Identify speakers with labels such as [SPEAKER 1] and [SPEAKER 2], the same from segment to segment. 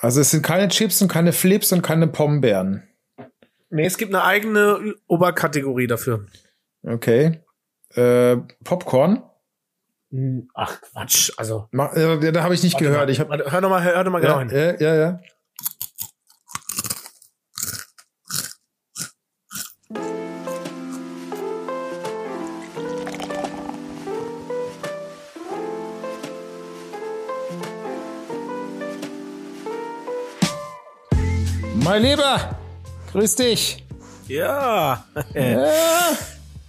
[SPEAKER 1] Also es sind keine Chips und keine Flips und keine Pombeeren.
[SPEAKER 2] Nee, es gibt eine eigene Oberkategorie dafür.
[SPEAKER 1] Okay. Äh, Popcorn?
[SPEAKER 2] Hm, ach Quatsch, also.
[SPEAKER 1] Ma äh, da habe ich nicht
[SPEAKER 2] Warte
[SPEAKER 1] gehört.
[SPEAKER 2] Mal,
[SPEAKER 1] Ich hab,
[SPEAKER 2] warte, hör noch mal, hör, hör noch mal genau
[SPEAKER 1] ja,
[SPEAKER 2] hin.
[SPEAKER 1] ja, ja, ja. Mein Lieber, grüß dich.
[SPEAKER 2] Ja,
[SPEAKER 1] Ja,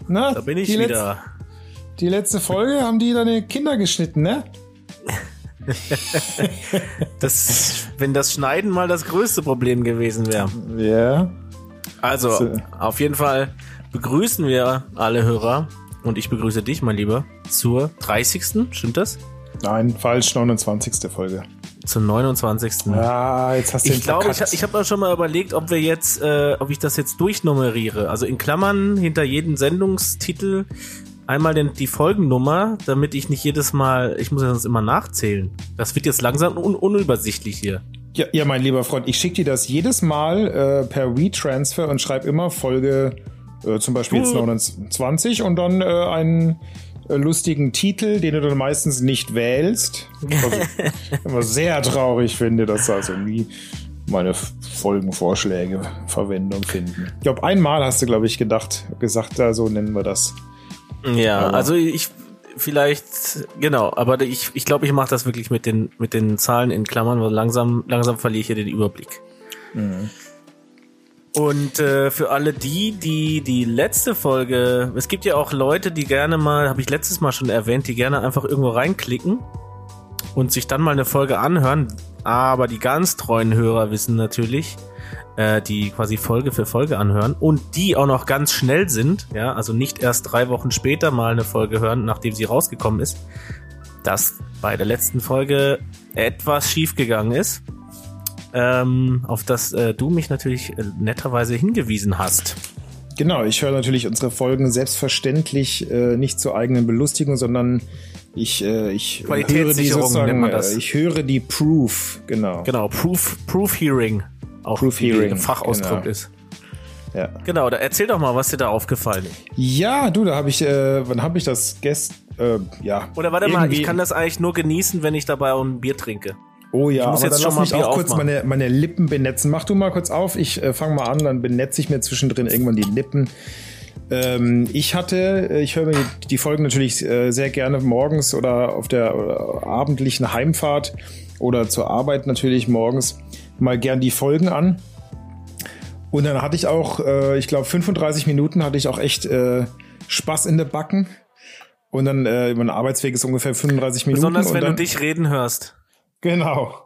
[SPEAKER 1] na,
[SPEAKER 2] da bin ich
[SPEAKER 1] die
[SPEAKER 2] wieder.
[SPEAKER 1] Letz, die letzte Folge haben die deine Kinder geschnitten, ne?
[SPEAKER 2] Das, wenn das Schneiden mal das größte Problem gewesen wäre.
[SPEAKER 1] Ja.
[SPEAKER 2] Also,
[SPEAKER 1] So.
[SPEAKER 2] auf jeden Fall begrüßen wir alle Hörer und ich begrüße dich, mein Lieber, zur 30. Stimmt das?
[SPEAKER 1] Nein, falsch, 29. Folge.
[SPEAKER 2] Zur 29.
[SPEAKER 1] Ah, jetzt hast du
[SPEAKER 2] Ich glaube, ich, ich habe auch schon mal überlegt, ob wir jetzt, äh, ob ich das jetzt durchnummeriere. Also in Klammern hinter jedem Sendungstitel einmal den, die Folgennummer, damit ich nicht jedes Mal, ich muss ja sonst immer nachzählen. Das wird jetzt langsam un unübersichtlich hier.
[SPEAKER 1] Ja, ja, mein lieber Freund, ich schicke dir das jedes Mal äh, per WeTransfer und schreibe immer Folge äh, zum Beispiel jetzt
[SPEAKER 2] Du-
[SPEAKER 1] 29 und dann äh, einen lustigen Titel, den du dann meistens nicht wählst. Was ich immer sehr traurig finde, dass da so nie meine Folgenvorschläge Verwendung finden. Ich glaube, einmal hast du, glaube ich, gedacht, gesagt, da so nennen wir das.
[SPEAKER 2] Ja,
[SPEAKER 1] Aber-
[SPEAKER 2] also ich vielleicht genau, aber ich ich glaube, ich mache das wirklich mit den mit den Zahlen in Klammern, weil langsam langsam verliere ich hier den Überblick. Und äh, für alle die, die die letzte Folge, es gibt ja auch Leute, die gerne mal, habe ich letztes Mal schon erwähnt, die gerne einfach irgendwo reinklicken und sich dann mal eine Folge anhören. Aber die ganz treuen Hörer wissen natürlich, äh, die quasi Folge für Folge anhören und die auch noch ganz schnell sind, ja, also nicht erst drei Wochen später mal eine Folge hören, nachdem sie rausgekommen ist, dass bei der letzten Folge etwas schiefgegangen ist, ähm, auf das äh, du mich natürlich äh, netterweise hingewiesen hast.
[SPEAKER 1] Genau, ich höre natürlich unsere Folgen selbstverständlich äh, nicht zur eigenen Belustigung, sondern ich, äh, ich höre die sozusagen. Äh, ich höre die Proof, genau.
[SPEAKER 2] Genau, Proof, Proof Hearing, auch
[SPEAKER 1] Proof Hearing,
[SPEAKER 2] der Fachausdruck
[SPEAKER 1] genau.
[SPEAKER 2] ist.
[SPEAKER 1] Ja.
[SPEAKER 2] Genau, da erzähl doch mal, was dir da aufgefallen ist.
[SPEAKER 1] ja, du, da habe ich, äh, wann habe ich das gest, äh, ja.
[SPEAKER 2] Oder warte mal, ich kann das eigentlich nur genießen, wenn ich dabei auch ein Bier trinke.
[SPEAKER 1] Oh ja,
[SPEAKER 2] muss
[SPEAKER 1] aber
[SPEAKER 2] jetzt
[SPEAKER 1] dann
[SPEAKER 2] schon
[SPEAKER 1] lass
[SPEAKER 2] mal
[SPEAKER 1] mich auch kurz meine, meine Lippen benetzen. Mach du mal kurz auf, ich äh, fange mal an, dann benetze ich mir zwischendrin irgendwann die Lippen. Ähm, ich hatte, äh, ich höre mir die, die Folgen natürlich äh, sehr gerne morgens oder auf der oder abendlichen Heimfahrt oder zur Arbeit natürlich morgens mal gern die Folgen an. Und dann hatte ich auch, äh, ich glaube, 35 Minuten hatte ich auch echt äh, Spaß in der Backen. Und dann, äh, mein Arbeitsweg ist ungefähr 35 Minuten.
[SPEAKER 2] Besonders
[SPEAKER 1] und
[SPEAKER 2] wenn du dich reden hörst.
[SPEAKER 1] Genau.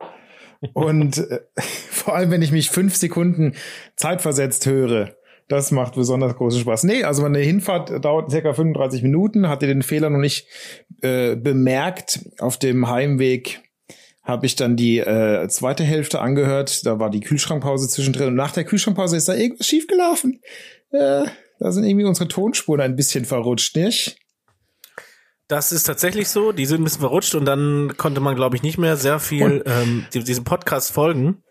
[SPEAKER 1] Und äh, vor allem, wenn ich mich fünf Sekunden zeitversetzt höre, das macht besonders großen Spaß. Nee, also meine Hinfahrt dauert circa 35 Minuten, hatte den Fehler noch nicht äh, bemerkt. Auf dem Heimweg habe ich dann die äh, zweite Hälfte angehört. Da war die Kühlschrankpause zwischendrin. Und nach der Kühlschrankpause ist da irgendwas schiefgelaufen. Äh, da sind irgendwie unsere Tonspuren ein bisschen verrutscht, nicht?
[SPEAKER 2] Das ist tatsächlich so. Die sind ein bisschen verrutscht und dann konnte man, glaube ich, nicht mehr sehr viel ähm, die- diesem Podcast folgen.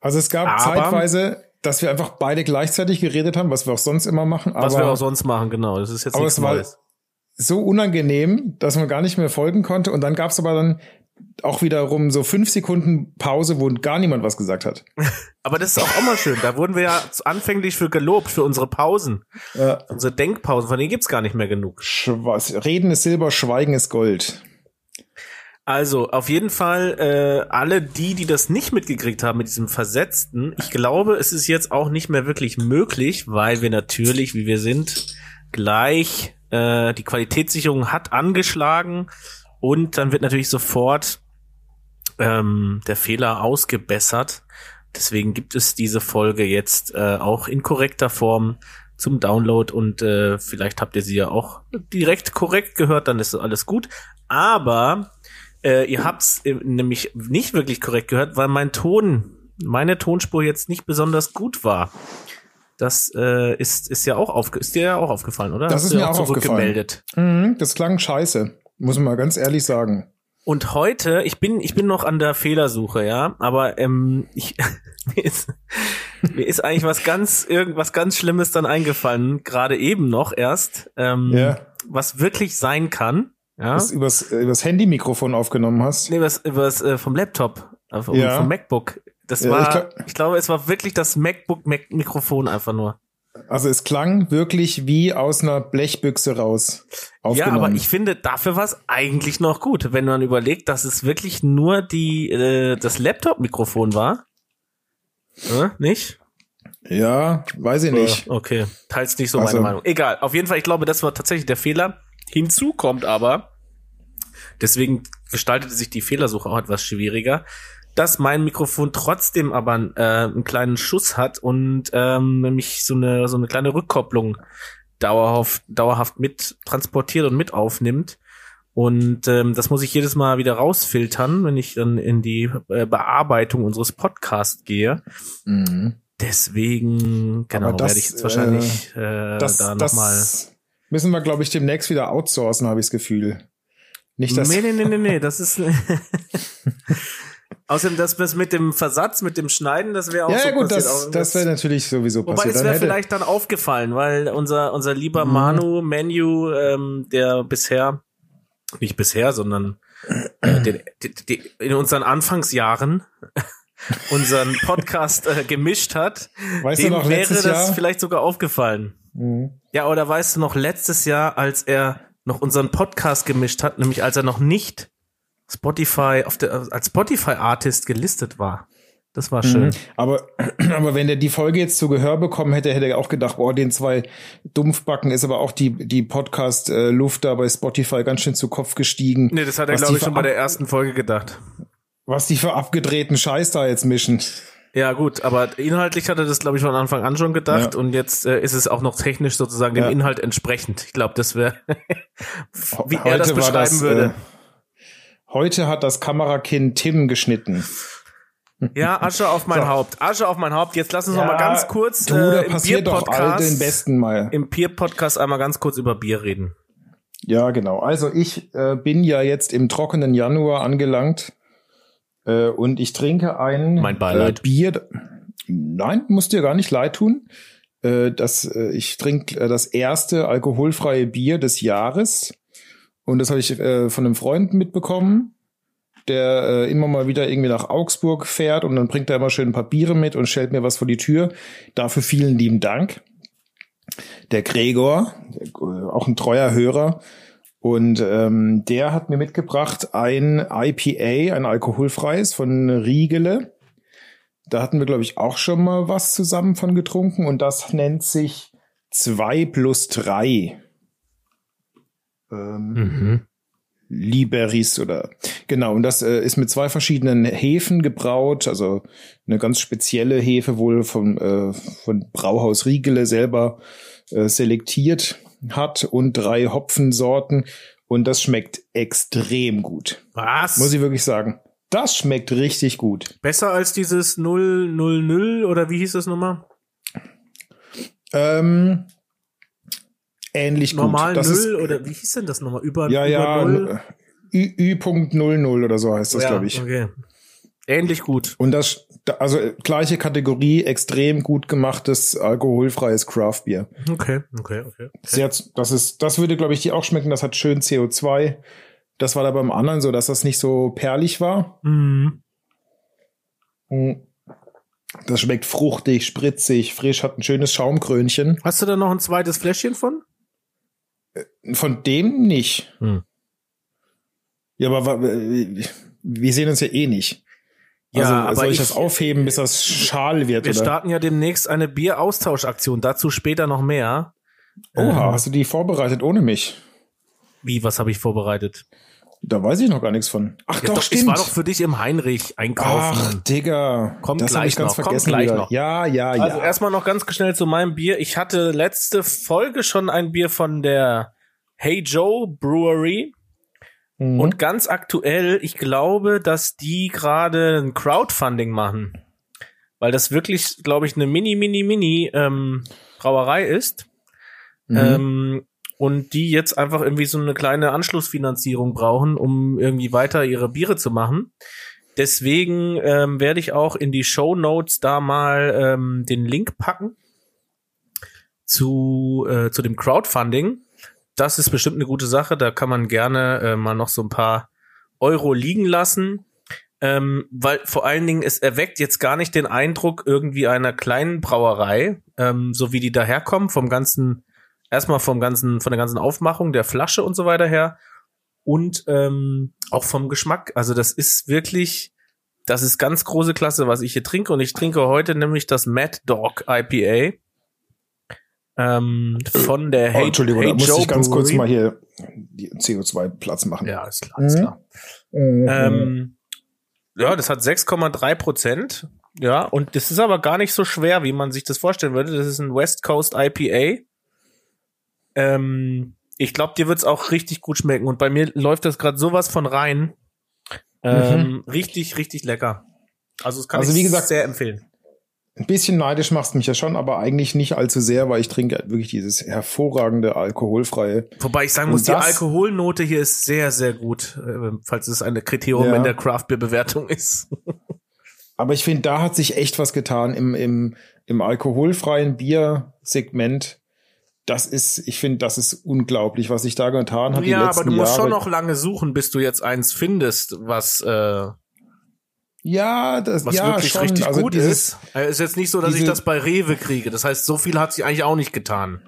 [SPEAKER 1] Also es gab
[SPEAKER 2] Aber-
[SPEAKER 1] zeitweise, dass wir einfach beide gleichzeitig geredet haben, was wir auch sonst immer machen.
[SPEAKER 2] Was
[SPEAKER 1] aber
[SPEAKER 2] wir auch sonst machen, genau. Das ist jetzt
[SPEAKER 1] aber
[SPEAKER 2] nichts
[SPEAKER 1] es war-
[SPEAKER 2] Neues.
[SPEAKER 1] so unangenehm, dass man gar nicht mehr folgen konnte. Und dann gab es aber dann auch wiederum so fünf Sekunden Pause, wo gar niemand was gesagt hat.
[SPEAKER 2] Aber das ist auch, mal schön. Da wurden wir ja anfänglich für gelobt, für unsere Pausen.
[SPEAKER 1] Ja.
[SPEAKER 2] Unsere Denkpausen, von denen gibt's gar nicht mehr genug.
[SPEAKER 1] Schwa- Reden ist Silber, Schweigen ist Gold.
[SPEAKER 2] Also, auf jeden Fall, äh, alle die, die das nicht mitgekriegt haben mit diesem Versetzten, ich glaube, es ist jetzt auch nicht mehr wirklich möglich, weil wir natürlich, wie wir sind, gleich äh, die Qualitätssicherung hat angeschlagen und dann wird natürlich sofort ähm, der Fehler ausgebessert. Deswegen gibt es diese Folge jetzt äh, auch in korrekter Form zum Download und äh, vielleicht habt ihr sie ja auch direkt korrekt gehört, dann ist alles gut. Aber äh, ihr habt's äh, nämlich nicht wirklich korrekt gehört, weil mein Ton, meine Tonspur jetzt nicht besonders gut war. Das äh, ist, ist ja auch aufge ist dir ja auch aufgefallen, oder?
[SPEAKER 1] Das
[SPEAKER 2] Hast
[SPEAKER 1] ist mir
[SPEAKER 2] ja
[SPEAKER 1] auch aufgefallen. Mhm, das klang scheiße, muss man mal ganz ehrlich sagen.
[SPEAKER 2] Und heute, ich bin, ich bin noch an der Fehlersuche, ja, aber ähm, ich, mir, ist, mir ist eigentlich was ganz, irgendwas ganz Schlimmes dann eingefallen, gerade eben noch erst, ähm,
[SPEAKER 1] Ja.
[SPEAKER 2] was wirklich sein kann. Ja,
[SPEAKER 1] Das übers, äh, übers Handy-Mikrofon aufgenommen hast.
[SPEAKER 2] nee, was, was äh, vom Laptop, vom,
[SPEAKER 1] Ja.
[SPEAKER 2] vom MacBook. Das
[SPEAKER 1] Ja,
[SPEAKER 2] war,
[SPEAKER 1] ich
[SPEAKER 2] ich,
[SPEAKER 1] glaub-
[SPEAKER 2] glaube, es war wirklich das MacBook-Mikrofon einfach nur.
[SPEAKER 1] Also es klang wirklich wie aus einer Blechbüchse raus.
[SPEAKER 2] Ja, aber ich finde, dafür war es eigentlich noch gut, wenn man überlegt, dass es wirklich nur die äh, das Laptop-Mikrofon war. Äh, nicht?
[SPEAKER 1] Ja, weiß ich nicht.
[SPEAKER 2] Äh, Okay, teils nicht so
[SPEAKER 1] Also-
[SPEAKER 2] meine Meinung. Egal, auf jeden Fall, ich glaube, das war tatsächlich der Fehler. Hinzu kommt aber, deswegen gestaltete sich die Fehlersuche auch etwas schwieriger, dass mein Mikrofon trotzdem aber äh, einen kleinen Schuss hat und ähm, nämlich so eine so eine kleine Rückkopplung dauerhaft dauerhaft mit transportiert und mit aufnimmt. Und ähm, das muss ich jedes Mal wieder rausfiltern, wenn ich dann in die äh, Bearbeitung unseres Podcasts gehe.
[SPEAKER 1] Mhm.
[SPEAKER 2] Deswegen, genau,
[SPEAKER 1] das,
[SPEAKER 2] werde ich jetzt wahrscheinlich äh,
[SPEAKER 1] Das,
[SPEAKER 2] da nochmal.
[SPEAKER 1] das müssen wir, glaube ich, demnächst wieder outsourcen, habe ich das Gefühl. Nicht, dass
[SPEAKER 2] Nee, nee, nee, nee, nee, das ist. Außerdem, das, das mit dem Versatz, mit dem Schneiden, das wäre auch
[SPEAKER 1] ja,
[SPEAKER 2] so
[SPEAKER 1] ja, gut,
[SPEAKER 2] passiert.
[SPEAKER 1] das, das wäre natürlich sowieso
[SPEAKER 2] Wobei
[SPEAKER 1] passiert.
[SPEAKER 2] es
[SPEAKER 1] Dann
[SPEAKER 2] wäre vielleicht dann aufgefallen, weil unser, unser lieber
[SPEAKER 1] Mhm.
[SPEAKER 2] Manu, Menu, ähm, der bisher, nicht bisher, sondern äh, den, die, die, in unseren Anfangsjahren unseren Podcast äh, gemischt hat,
[SPEAKER 1] weißt
[SPEAKER 2] dem
[SPEAKER 1] du noch,
[SPEAKER 2] wäre das
[SPEAKER 1] Jahr?
[SPEAKER 2] vielleicht sogar aufgefallen.
[SPEAKER 1] Mhm.
[SPEAKER 2] Ja, oder weißt du noch, letztes Jahr, als er noch unseren Podcast gemischt hat, nämlich als er noch nicht Spotify auf der, als Spotify-Artist gelistet war. Das war schön.
[SPEAKER 1] Mhm. Aber, aber wenn der die Folge jetzt zu Gehör bekommen hätte, hätte er auch gedacht, boah, den zwei Dumpfbacken ist aber auch die, die Podcast-Luft da bei Spotify ganz schön zu Kopf gestiegen.
[SPEAKER 2] Nee, das hat er, glaube ich, schon bei der ersten Folge gedacht.
[SPEAKER 1] Was die für abgedrehten Scheiß da jetzt mischen.
[SPEAKER 2] Ja, gut, aber inhaltlich hat er das, glaube ich, von Anfang an schon gedacht
[SPEAKER 1] Ja.
[SPEAKER 2] und jetzt äh, ist es auch noch technisch sozusagen dem
[SPEAKER 1] Ja.
[SPEAKER 2] Inhalt entsprechend. Ich glaube, das wäre, wie er das beschreiben würde.
[SPEAKER 1] Äh, heute hat das Kamerakind Tim geschnitten.
[SPEAKER 2] Ja, Asche auf mein
[SPEAKER 1] So.
[SPEAKER 2] Haupt. Asche auf mein Haupt. Jetzt lass uns noch mal ganz kurz
[SPEAKER 1] du,
[SPEAKER 2] äh, im
[SPEAKER 1] passiert doch all den
[SPEAKER 2] Bier-Podcast
[SPEAKER 1] Besten mal.
[SPEAKER 2] im Bier-Podcast einmal ganz kurz über Bier reden.
[SPEAKER 1] Ja, genau. Also ich äh, bin ja jetzt im trockenen Januar angelangt äh, und ich trinke ein
[SPEAKER 2] Mein Beileid.
[SPEAKER 1] Äh, Bier. Nein, muss dir gar nicht leid tun. Äh, das, äh, ich trinke äh, das erste alkoholfreie Bier des Jahres und das habe ich äh, von einem Freund mitbekommen, der äh, immer mal wieder irgendwie nach Augsburg fährt und dann bringt er immer schön Biere mit und stellt mir was vor die Tür. Dafür vielen lieben Dank. Der Gregor, äh, auch ein treuer Hörer, und ähm, der hat mir mitgebracht ein IPA, ein alkoholfreies von Riegele. Da hatten wir, glaube ich, auch schon mal was zusammen von getrunken und das nennt sich 2 plus 3. Ähm,
[SPEAKER 2] Mhm.
[SPEAKER 1] Liberis oder genau und das äh, ist mit zwei verschiedenen Hefen gebraut, also eine ganz spezielle Hefe wohl vom äh, von Brauhaus Riegele selber äh, selektiert hat und drei Hopfensorten und das schmeckt extrem gut,
[SPEAKER 2] Was?
[SPEAKER 1] muss ich wirklich sagen. Das schmeckt richtig gut.
[SPEAKER 2] Besser als dieses 000 oder wie hieß das nochmal?
[SPEAKER 1] Ähm, ähnlich
[SPEAKER 2] Normal
[SPEAKER 1] gut. Das
[SPEAKER 2] Null
[SPEAKER 1] ist,
[SPEAKER 2] oder wie hieß denn das nochmal? Über,
[SPEAKER 1] ja
[SPEAKER 2] über
[SPEAKER 1] ja
[SPEAKER 2] Null?
[SPEAKER 1] Ü- Ü.00 oder so heißt das
[SPEAKER 2] ja,
[SPEAKER 1] glaube ich.
[SPEAKER 2] Okay. Ähnlich gut.
[SPEAKER 1] Und das, da- also äh, gleiche Kategorie, extrem gut gemachtes, alkoholfreies Craftbier.
[SPEAKER 2] Okay, okay, okay.
[SPEAKER 1] Sehr, das ist, das würde, glaube ich, dir auch schmecken. Das hat schön CO2. Das war da beim anderen so, dass das nicht so perlig war.
[SPEAKER 2] Mhm.
[SPEAKER 1] Mm. Das schmeckt fruchtig, spritzig, frisch, hat ein schönes Schaumkrönchen.
[SPEAKER 2] Hast du da noch ein zweites Fläschchen von?
[SPEAKER 1] Von dem nicht.
[SPEAKER 2] Hm.
[SPEAKER 1] Ja, aber äh, wir sehen uns ja eh nicht.
[SPEAKER 2] Ja,
[SPEAKER 1] also,
[SPEAKER 2] aber
[SPEAKER 1] soll ich,
[SPEAKER 2] ich-
[SPEAKER 1] das aufheben, bis das schal wird?
[SPEAKER 2] Wir
[SPEAKER 1] oder?
[SPEAKER 2] starten ja demnächst eine Bieraustauschaktion. Dazu später noch mehr.
[SPEAKER 1] Oha,
[SPEAKER 2] Ähm,
[SPEAKER 1] hast du die vorbereitet ohne mich?
[SPEAKER 2] Wie, was habe ich vorbereitet?
[SPEAKER 1] Da weiß ich noch gar nichts von. Ach
[SPEAKER 2] Ja,
[SPEAKER 1] doch,
[SPEAKER 2] doch,
[SPEAKER 1] stimmt.
[SPEAKER 2] Ich war doch für dich im Heinrich einkaufen.
[SPEAKER 1] Ach, Digga.
[SPEAKER 2] Kommt
[SPEAKER 1] das
[SPEAKER 2] gleich
[SPEAKER 1] ich ganz
[SPEAKER 2] noch, kommt
[SPEAKER 1] vergessen
[SPEAKER 2] gleich
[SPEAKER 1] wieder.
[SPEAKER 2] noch.
[SPEAKER 1] Ja, ja,
[SPEAKER 2] Also
[SPEAKER 1] ja.
[SPEAKER 2] erstmal noch ganz schnell zu meinem Bier. Ich hatte letzte Folge schon ein Bier von der Hey Joe Brewery.
[SPEAKER 1] Mhm.
[SPEAKER 2] Und ganz aktuell, ich glaube, dass die gerade ein Crowdfunding machen. Weil das wirklich, glaube ich, eine mini, mini, mini ähm, Brauerei ist.
[SPEAKER 1] Mhm.
[SPEAKER 2] Ähm, und die jetzt einfach irgendwie so eine kleine Anschlussfinanzierung brauchen, um irgendwie weiter ihre Biere zu machen. Deswegen ähm, werde ich auch in die Show Notes da mal ähm, den Link packen zu, äh, zu dem Crowdfunding. Das ist bestimmt eine gute Sache. Da kann man gerne äh, mal noch so ein paar Euro liegen lassen. Ähm, weil vor allen Dingen, es erweckt jetzt gar nicht den Eindruck irgendwie einer kleinen Brauerei, ähm, so wie die daherkommen, vom ganzen, erstmal vom ganzen, von der ganzen Aufmachung der Flasche und so weiter her und ähm, auch vom Geschmack. Also das ist wirklich, das ist ganz große Klasse, was ich hier trinke. Und ich trinke heute nämlich das Mad Dog IPA. Ähm, von der
[SPEAKER 1] Oh,
[SPEAKER 2] Hey,
[SPEAKER 1] Entschuldigung,
[SPEAKER 2] hey
[SPEAKER 1] da muss
[SPEAKER 2] Joe
[SPEAKER 1] ich ganz kurz
[SPEAKER 2] Brewery.
[SPEAKER 1] mal hier die CO2 Platz machen.
[SPEAKER 2] Ja, ist klar, ist
[SPEAKER 1] Mhm.
[SPEAKER 2] klar. Ähm, ja, das hat 6,3 Prozent. Ja, und das ist aber gar nicht so schwer, wie man sich das vorstellen würde. Das ist ein West Coast IPA. Ähm, ich glaube, dir wird's auch richtig gut schmecken. Und bei mir läuft das gerade sowas von rein. Ähm, Richtig, richtig lecker. Also das kann
[SPEAKER 1] Also
[SPEAKER 2] ich
[SPEAKER 1] wie gesagt,
[SPEAKER 2] sehr empfehlen.
[SPEAKER 1] Ein bisschen neidisch machst mich ja schon, aber eigentlich nicht allzu sehr, weil ich trinke wirklich dieses hervorragende alkoholfreie.
[SPEAKER 2] Wobei ich sagen muss, die Alkoholnote hier ist sehr, sehr gut, äh, falls es eine Kriterium
[SPEAKER 1] Ja.
[SPEAKER 2] in der Craft Beer Bewertung ist.
[SPEAKER 1] Aber ich finde, da hat sich echt was getan im, im, im alkoholfreien Biersegment. Das ist, ich finde, das ist unglaublich, was sich da getan hat.
[SPEAKER 2] ja, aber du musst
[SPEAKER 1] Jahre.
[SPEAKER 2] schon noch lange suchen, bis du jetzt eins findest, was, äh,
[SPEAKER 1] Ja, das,
[SPEAKER 2] was
[SPEAKER 1] ja,
[SPEAKER 2] wirklich
[SPEAKER 1] schon.
[SPEAKER 2] richtig
[SPEAKER 1] also
[SPEAKER 2] gut
[SPEAKER 1] dieses,
[SPEAKER 2] ist. Äh, Ist jetzt nicht so, dass ich
[SPEAKER 1] diese-
[SPEAKER 2] das bei Rewe kriege. Das heißt, so viel hat sich eigentlich auch nicht getan.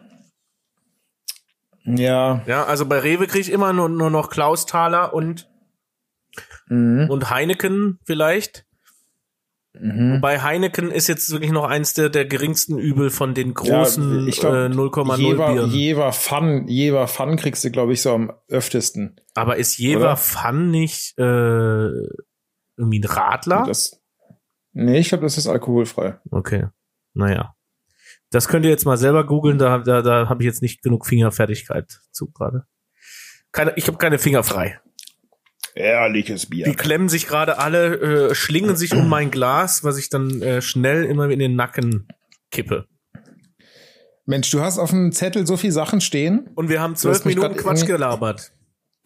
[SPEAKER 1] Ja,
[SPEAKER 2] Ja, also bei Rewe kriege ich immer nur, nur noch Klaus Thaler und,
[SPEAKER 1] mhm,
[SPEAKER 2] und Heineken vielleicht.
[SPEAKER 1] mhm.
[SPEAKER 2] Bei Heineken ist jetzt wirklich noch eins der, der geringsten Übel von den großen
[SPEAKER 1] ich glaub,
[SPEAKER 2] äh, 0,0
[SPEAKER 1] Jever,
[SPEAKER 2] Bieren.
[SPEAKER 1] Jever Fun, Jever Fun kriegst du, glaube ich, so am öftesten.
[SPEAKER 2] Aber ist Jever? Fun nicht äh, irgendwie ein Radler?
[SPEAKER 1] Das, nee, ich glaube, das ist alkoholfrei.
[SPEAKER 2] Okay. Naja. Das könnt ihr jetzt mal selber googeln, da, da, da habe ich jetzt nicht genug Fingerfertigkeit zu gerade. Keine, ich habe keine Finger frei.
[SPEAKER 1] Ehrliches Bier.
[SPEAKER 2] Die klemmen sich gerade alle, äh, schlingen sich um mein Glas, was ich dann äh, schnell immer in den Nacken kippe.
[SPEAKER 1] Mensch, du hast auf dem Zettel so viele Sachen stehen.
[SPEAKER 2] Und wir haben zwölf Minuten Quatsch gelabert.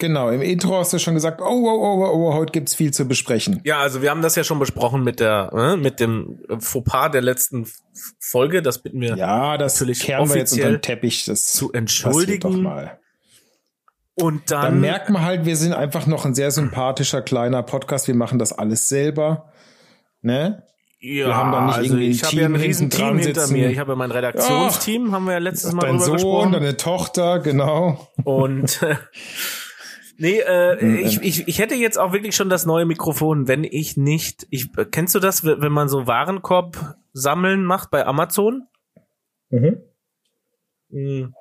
[SPEAKER 1] Genau, im Intro hast du schon gesagt, oh, oh, oh, oh, oh heute gibt's viel zu besprechen.
[SPEAKER 2] Ja, also wir haben das ja schon besprochen mit der, äh, mit dem Fauxpas der letzten Folge. Das bitten wir
[SPEAKER 1] Ja, das
[SPEAKER 2] Natürlich
[SPEAKER 1] kehren wir jetzt unter den Teppich. Das
[SPEAKER 2] zu entschuldigen.
[SPEAKER 1] mal.
[SPEAKER 2] Und
[SPEAKER 1] Da
[SPEAKER 2] dann
[SPEAKER 1] merkt man halt, wir sind einfach noch ein sehr sympathischer kleiner Podcast. Wir machen das alles selber. Ne?
[SPEAKER 2] Ja,
[SPEAKER 1] Wir haben da nicht
[SPEAKER 2] also
[SPEAKER 1] irgendwie ein
[SPEAKER 2] ich habe ja ein
[SPEAKER 1] Team
[SPEAKER 2] riesen Team hinter
[SPEAKER 1] sitzen.
[SPEAKER 2] mir. Ich habe ja mein Redaktionsteam, haben wir ja letztes Mal
[SPEAKER 1] Dein
[SPEAKER 2] drüber
[SPEAKER 1] Sohn,
[SPEAKER 2] gesprochen.
[SPEAKER 1] deine Tochter, genau.
[SPEAKER 2] Und äh, nee, äh,
[SPEAKER 1] Mhm.
[SPEAKER 2] ich, ich, ich hätte jetzt auch wirklich schon das neue Mikrofon, wenn ich nicht. Ich, kennst du das, wenn man so Warenkorb sammeln macht bei Amazon? Mhm.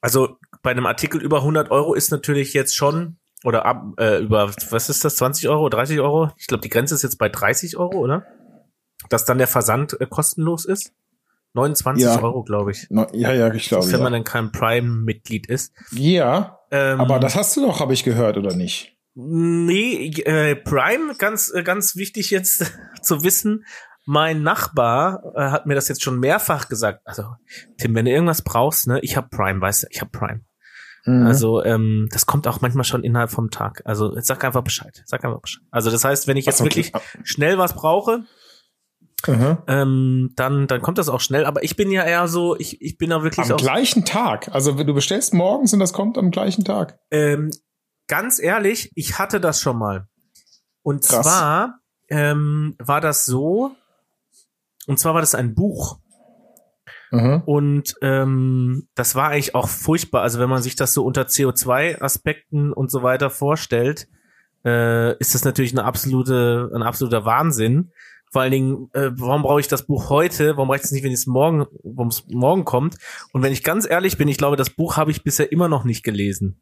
[SPEAKER 2] Also bei einem Artikel über 100 Euro ist natürlich jetzt schon oder ab äh, über was ist das 20 Euro 30 Euro ich glaube die Grenze ist jetzt bei 30 Euro oder dass dann der Versand äh, kostenlos ist 29
[SPEAKER 1] Ja.
[SPEAKER 2] Euro glaube ich
[SPEAKER 1] No, ja, ja, ich glaube.
[SPEAKER 2] wenn man
[SPEAKER 1] Ja.
[SPEAKER 2] dann kein Prime-Mitglied ist
[SPEAKER 1] ja,
[SPEAKER 2] ähm,
[SPEAKER 1] aber das hast du doch, habe ich gehört, oder nicht?
[SPEAKER 2] Nee, äh, Prime, ganz, äh, ganz wichtig jetzt zu wissen. Mein Nachbar äh, hat mir das jetzt schon mehrfach gesagt. Also, Tim, wenn du irgendwas brauchst, ne, ich hab Prime, weißt du, ich hab Prime.
[SPEAKER 1] Mhm.
[SPEAKER 2] Also, ähm, das kommt auch manchmal schon innerhalb vom Tag. Also, jetzt sag einfach Bescheid. Sag einfach Bescheid. Also, das heißt, wenn ich jetzt
[SPEAKER 1] Ach, okay.
[SPEAKER 2] wirklich schnell was brauche. Ähm, dann, dann kommt das auch schnell. Aber ich bin ja eher so, ich, ich bin da wirklich
[SPEAKER 1] Am gleichen Tag. Also wenn du bestellst morgens und das kommt am gleichen Tag.
[SPEAKER 2] Ähm, ganz ehrlich, ich hatte das schon mal. Und
[SPEAKER 1] Krass.
[SPEAKER 2] zwar ähm, war das so, und zwar war das ein Buch.
[SPEAKER 1] Mhm.
[SPEAKER 2] Und ähm, das war eigentlich auch furchtbar. Also wenn man sich das so unter CO2-Aspekten und so weiter vorstellt, äh, ist das natürlich eine absolute, ein absoluter Wahnsinn. Vor allen Dingen, äh, warum brauche ich das Buch heute? Warum reicht es nicht, wenn es morgen, warum es morgen kommt? Und wenn ich ganz ehrlich bin, ich glaube, das Buch habe ich bisher immer noch nicht gelesen.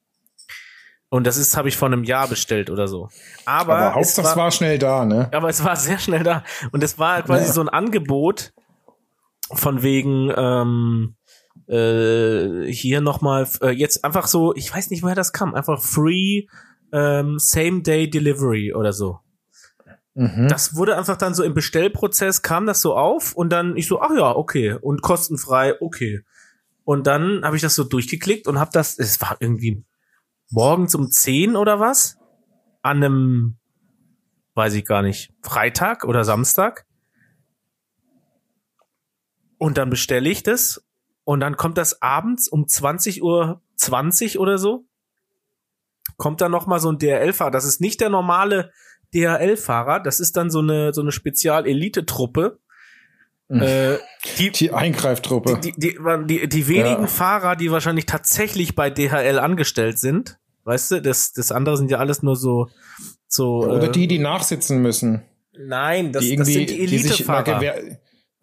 [SPEAKER 2] Und das ist, habe ich vor einem Jahr bestellt oder so. Aber,
[SPEAKER 1] Aber,
[SPEAKER 2] es
[SPEAKER 1] Hauptsache es war schnell da, ne?
[SPEAKER 2] aber es war sehr schnell da. Und es war quasi
[SPEAKER 1] Ja.
[SPEAKER 2] so ein Angebot von wegen ähm, äh, hier nochmal äh, jetzt einfach so, ich weiß nicht, woher das kam, einfach free ähm, Same Day Delivery oder so.
[SPEAKER 1] Mhm.
[SPEAKER 2] Das wurde einfach dann so im Bestellprozess kam das so auf und dann ich so, ach ja, okay und kostenfrei, okay. Und dann habe ich das so durchgeklickt und habe das, es war irgendwie morgens um 10 oder was, an einem, weiß ich gar nicht, Freitag oder Samstag. Und dann bestelle ich das und dann kommt das abends um 20 Uhr 20 oder so. Kommt dann noch mal so ein DHL-Fahrer. Das ist nicht der normale DHL-Fahrer. Das ist dann so eine so eine Spezial-Elite-Truppe.
[SPEAKER 1] Mhm. Äh, die, die Eingreiftruppe.
[SPEAKER 2] Die, die, die, die wenigen ja. Fahrer, die wahrscheinlich tatsächlich bei DHL angestellt sind. Weißt du, das, das andere sind ja alles nur so, so.
[SPEAKER 1] Oder äh, die, die nachsitzen müssen.
[SPEAKER 2] Nein, das, das sind die Elite-Fahrer.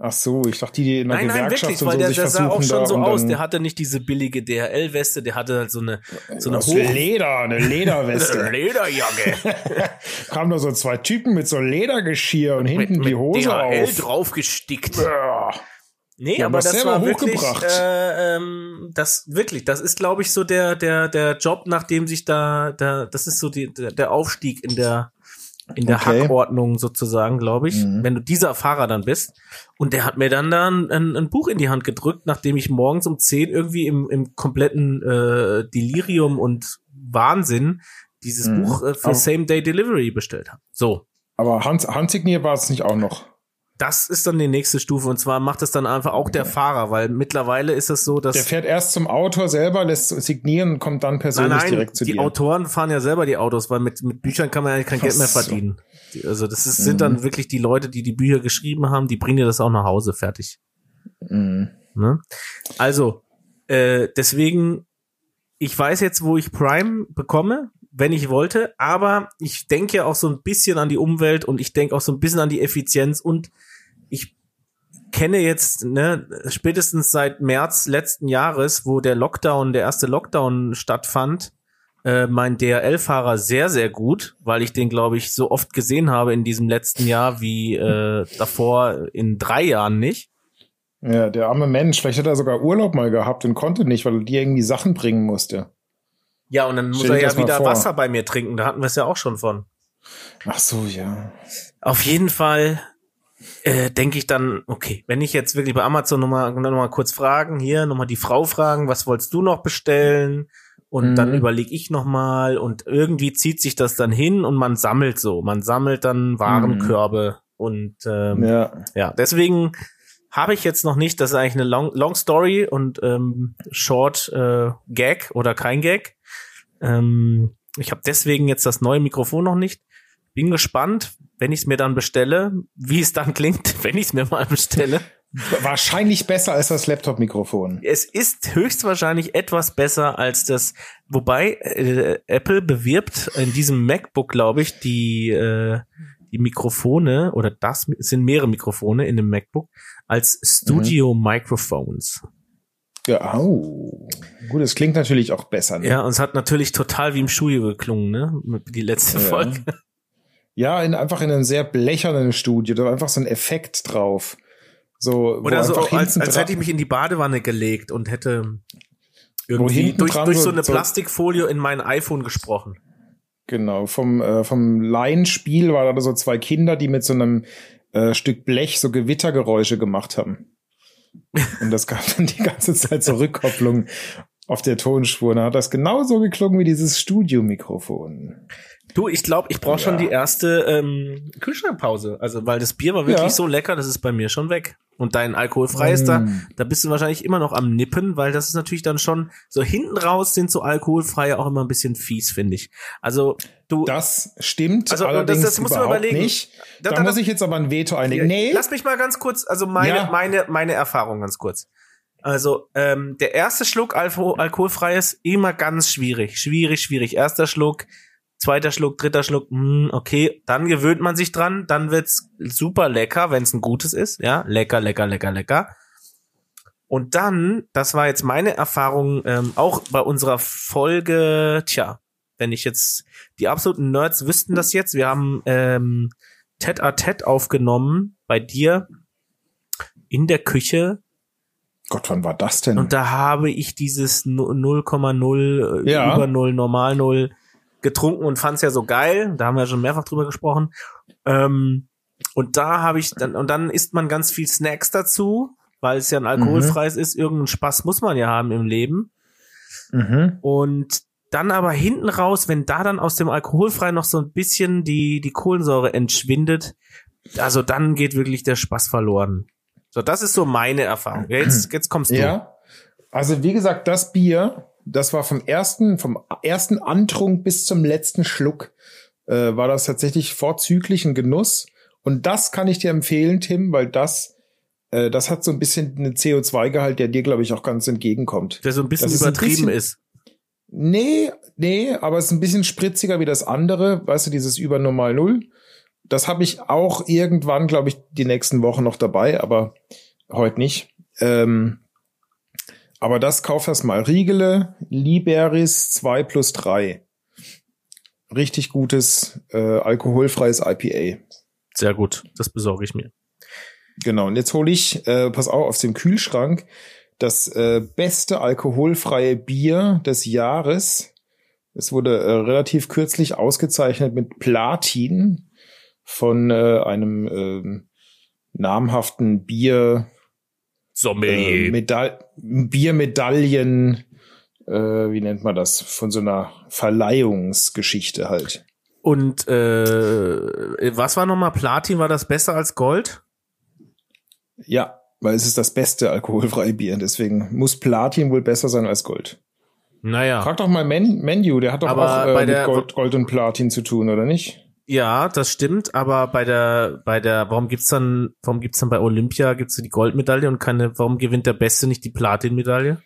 [SPEAKER 1] Ach so, ich dachte, die in der
[SPEAKER 2] nein,
[SPEAKER 1] Gewerkschaft
[SPEAKER 2] nein, wirklich,
[SPEAKER 1] und
[SPEAKER 2] weil
[SPEAKER 1] so
[SPEAKER 2] der,
[SPEAKER 1] sich
[SPEAKER 2] der sah auch schon so aus. Der
[SPEAKER 1] hat
[SPEAKER 2] hatte nicht diese billige DHL-Weste, der hatte halt so eine so eine
[SPEAKER 1] Aus Leder, eine Lederweste.
[SPEAKER 2] Lederjacke.
[SPEAKER 1] Kamen da so zwei Typen mit so Ledergeschirr und hinten
[SPEAKER 2] mit,
[SPEAKER 1] die Hose
[SPEAKER 2] DHL
[SPEAKER 1] auf.
[SPEAKER 2] draufgestickt.
[SPEAKER 1] Ja.
[SPEAKER 2] Nee,
[SPEAKER 1] Ja,
[SPEAKER 2] aber das war wirklich, äh, ähm, das wirklich, das ist, glaube ich, so der der der Job, nachdem sich da, da, das ist so die, der, der Aufstieg in der in der
[SPEAKER 1] Okay.
[SPEAKER 2] Hackordnung sozusagen, glaube ich,
[SPEAKER 1] Mhm.
[SPEAKER 2] wenn du dieser Fahrer dann bist. Und der hat mir dann dann ein, ein Buch in die Hand gedrückt, nachdem ich morgens um 10 irgendwie im, im kompletten äh, Delirium und Wahnsinn dieses
[SPEAKER 1] Mhm.
[SPEAKER 2] Buch äh, für
[SPEAKER 1] Aber-
[SPEAKER 2] Same Day Delivery bestellt habe. So.
[SPEAKER 1] Aber Hand, handsigniert war es nicht auch noch.
[SPEAKER 2] Das ist dann die nächste Stufe und zwar macht es dann einfach auch der Fahrer, weil mittlerweile ist es so, dass
[SPEAKER 1] Der fährt erst zum Autor selber, lässt signieren und kommt dann
[SPEAKER 2] nein,
[SPEAKER 1] persönlich
[SPEAKER 2] nein,
[SPEAKER 1] direkt zu
[SPEAKER 2] die
[SPEAKER 1] dir.
[SPEAKER 2] Autoren fahren ja selber die Autos, weil mit, mit Büchern kann man ja kein Geld mehr verdienen. Die, also das ist, sind
[SPEAKER 1] Mhm.
[SPEAKER 2] dann wirklich die Leute, die die Bücher geschrieben haben, die bringen dir das auch nach Hause fertig.
[SPEAKER 1] Mhm.
[SPEAKER 2] Ne? Also äh, deswegen, ich weiß jetzt, wo ich Prime bekomme, wenn ich wollte, aber ich denke ja auch so ein bisschen an die Umwelt und ich denke auch so ein bisschen an die Effizienz und ich kenne jetzt, ne, spätestens seit März letzten Jahres, wo der Lockdown, der erste Lockdown stattfand, äh, mein DRL-Fahrer sehr, sehr gut, weil ich den, glaube ich, so oft gesehen habe in diesem letzten Jahr wie äh, davor in drei Jahren nicht.
[SPEAKER 1] Ja, der arme Mensch, vielleicht hat er sogar Urlaub mal gehabt und konnte nicht, weil er dir irgendwie Sachen bringen musste.
[SPEAKER 2] Ja, und dann muss
[SPEAKER 1] Stell
[SPEAKER 2] er ja wieder. Wasser bei mir trinken. Da hatten wir es ja auch schon von.
[SPEAKER 1] Ach so, ja.
[SPEAKER 2] Auf jeden Fall äh, denke ich dann, okay, wenn ich jetzt wirklich bei Amazon nochmal noch mal kurz fragen, hier nochmal die Frau fragen, was wolltest du noch bestellen? Und
[SPEAKER 1] Mhm.
[SPEAKER 2] dann überlege ich nochmal und irgendwie zieht sich das dann hin und man sammelt so. Man sammelt dann Warenkörbe und ähm, ja.
[SPEAKER 1] Ja.
[SPEAKER 2] deswegen habe ich jetzt noch nicht, das ist eigentlich eine Long, Long Story und ähm, Short äh, Gag oder kein Gag. Ähm, ich habe deswegen jetzt das neue Mikrofon noch nicht. Bin gespannt, wenn ich es mir dann bestelle, wie es dann klingt, wenn ich es mir mal bestelle.
[SPEAKER 1] Wahrscheinlich besser als das Laptop-Mikrofon.
[SPEAKER 2] Es ist höchstwahrscheinlich etwas besser als das, wobei äh, Apple bewirbt in diesem MacBook, glaube ich, die äh, die Mikrofone oder das sind mehrere Mikrofone in dem MacBook als Studio Microphones.
[SPEAKER 1] Ja, au. Gut, es klingt natürlich auch besser. Ne?
[SPEAKER 2] Ja, und es hat natürlich total wie im Studio geklungen, ne? Die letzte
[SPEAKER 1] Ja.
[SPEAKER 2] Folge.
[SPEAKER 1] Ja, in, einfach in einem sehr blechernen Studio. Da war einfach so ein Effekt drauf. So,
[SPEAKER 2] Oder so, als, als hätte ich mich in die Badewanne gelegt und hätte irgendwie durch, durch so eine
[SPEAKER 1] so-
[SPEAKER 2] Plastikfolie in mein iPhone gesprochen.
[SPEAKER 1] Genau, vom, äh, vom Laienspiel war da so zwei Kinder, die mit so einem äh, Stück Blech so Gewittergeräusche gemacht haben. Und das gab dann die ganze Zeit so Rückkopplung auf der Tonspur. Da hat das genauso geklungen wie dieses Studiomikrofon.
[SPEAKER 2] Du, ich glaube, ich brauche schon
[SPEAKER 1] Ja.
[SPEAKER 2] die erste ähm, Kühlschrankpause. Also, weil das Bier war wirklich
[SPEAKER 1] Ja.
[SPEAKER 2] so lecker, das ist bei mir schon weg. Und dein alkoholfreies da,
[SPEAKER 1] Mm.
[SPEAKER 2] da bist du wahrscheinlich immer noch am Nippen, weil das ist natürlich dann schon, so hinten raus sind so alkoholfreie auch immer ein bisschen fies, finde ich. Also, du,
[SPEAKER 1] Das stimmt
[SPEAKER 2] Also, das-
[SPEAKER 1] allerdings
[SPEAKER 2] das du mal
[SPEAKER 1] überhaupt
[SPEAKER 2] überlegen.
[SPEAKER 1] nicht.
[SPEAKER 2] Da-
[SPEAKER 1] Da,
[SPEAKER 2] da-
[SPEAKER 1] muss ich jetzt aber ein Veto einlegen. Nee,
[SPEAKER 2] Lass mich mal ganz kurz, also meine,
[SPEAKER 1] Ja.
[SPEAKER 2] meine, meine Erfahrung ganz kurz. Also, ähm, der erste Schluck Alko alkoholfreies immer ganz schwierig. Schwierig, schwierig. Erster Schluck, zweiter Schluck, dritter Schluck, hm, okay, dann gewöhnt man sich dran, dann wird's super lecker, wenn es ein gutes ist, ja, lecker, lecker, lecker, lecker. Und dann, das war jetzt meine Erfahrung, ähm, auch bei unserer Folge, tja, wenn ich jetzt, die absoluten Nerds wüssten das jetzt, wir haben ähm, Tête à Tête aufgenommen bei dir in der Küche
[SPEAKER 1] Gott, wann war das denn?
[SPEAKER 2] und da habe ich dieses Nu- 0,0 äh,
[SPEAKER 1] Ja.
[SPEAKER 2] über 0 normal 0 getrunken und fand es ja so geil. Da haben wir schon mehrfach drüber gesprochen. Ähm, und da habe ich dann und dann isst man ganz viel Snacks dazu weil es ja ein alkoholfreies mhm. ist. Irgendeinen Spaß muss man ja haben im Leben. Mhm. Und dann aber hinten raus, wenn da dann aus dem alkoholfreien noch so ein bisschen die, die Kohlensäure entschwindet, also dann geht wirklich der Spaß verloren. So, das ist so meine Erfahrung. Jetzt, jetzt kommst du.
[SPEAKER 1] Ja. Also wie gesagt, das Bier, das war vom ersten, vom ersten Antrunk bis zum letzten Schluck, äh, war das tatsächlich vorzüglich ein Genuss. Und das kann ich dir empfehlen, Tim, weil das, äh, das hat so ein bisschen einen CO2-Gehalt, der dir, glaube ich, auch ganz entgegenkommt.
[SPEAKER 2] Der so ein bisschen das übertrieben ist.
[SPEAKER 1] Nee, nee, aber es ist ein bisschen spritziger wie das andere, weißt du, dieses über normal Null. Das habe ich auch irgendwann, glaube ich, die nächsten Wochen noch dabei, aber heute nicht. Ähm, aber das kauf erst mal. Riegele, Liberis 2 plus 3. Richtig gutes, äh, alkoholfreies IPA.
[SPEAKER 2] Sehr gut, das besorge ich mir.
[SPEAKER 1] Genau, und jetzt hole ich, äh, pass auf, aus dem Kühlschrank das äh, beste alkoholfreie Bier des Jahres. Es wurde äh, relativ kürzlich ausgezeichnet mit Platin von äh, einem äh, namhaften Bier
[SPEAKER 2] Sommelier.
[SPEAKER 1] Äh, Medall Biermedaillen, äh, wie nennt man das? Von so einer Verleihungsgeschichte halt.
[SPEAKER 2] Und äh, was war nochmal Platin? War das besser als Gold?
[SPEAKER 1] Ja, weil es ist das beste alkoholfreie Bier. Deswegen muss Platin wohl besser sein als Gold.
[SPEAKER 2] Naja.
[SPEAKER 1] Frag doch mal Men Menu, der hat doch aber auch äh, mit Gold, Gold und Platin zu tun, oder nicht?
[SPEAKER 2] Ja, das stimmt, aber bei der, bei der, warum gibt's dann, warum gibt's dann bei Olympia, gibt's die Goldmedaille und keine, warum gewinnt der Beste nicht die Platinmedaille?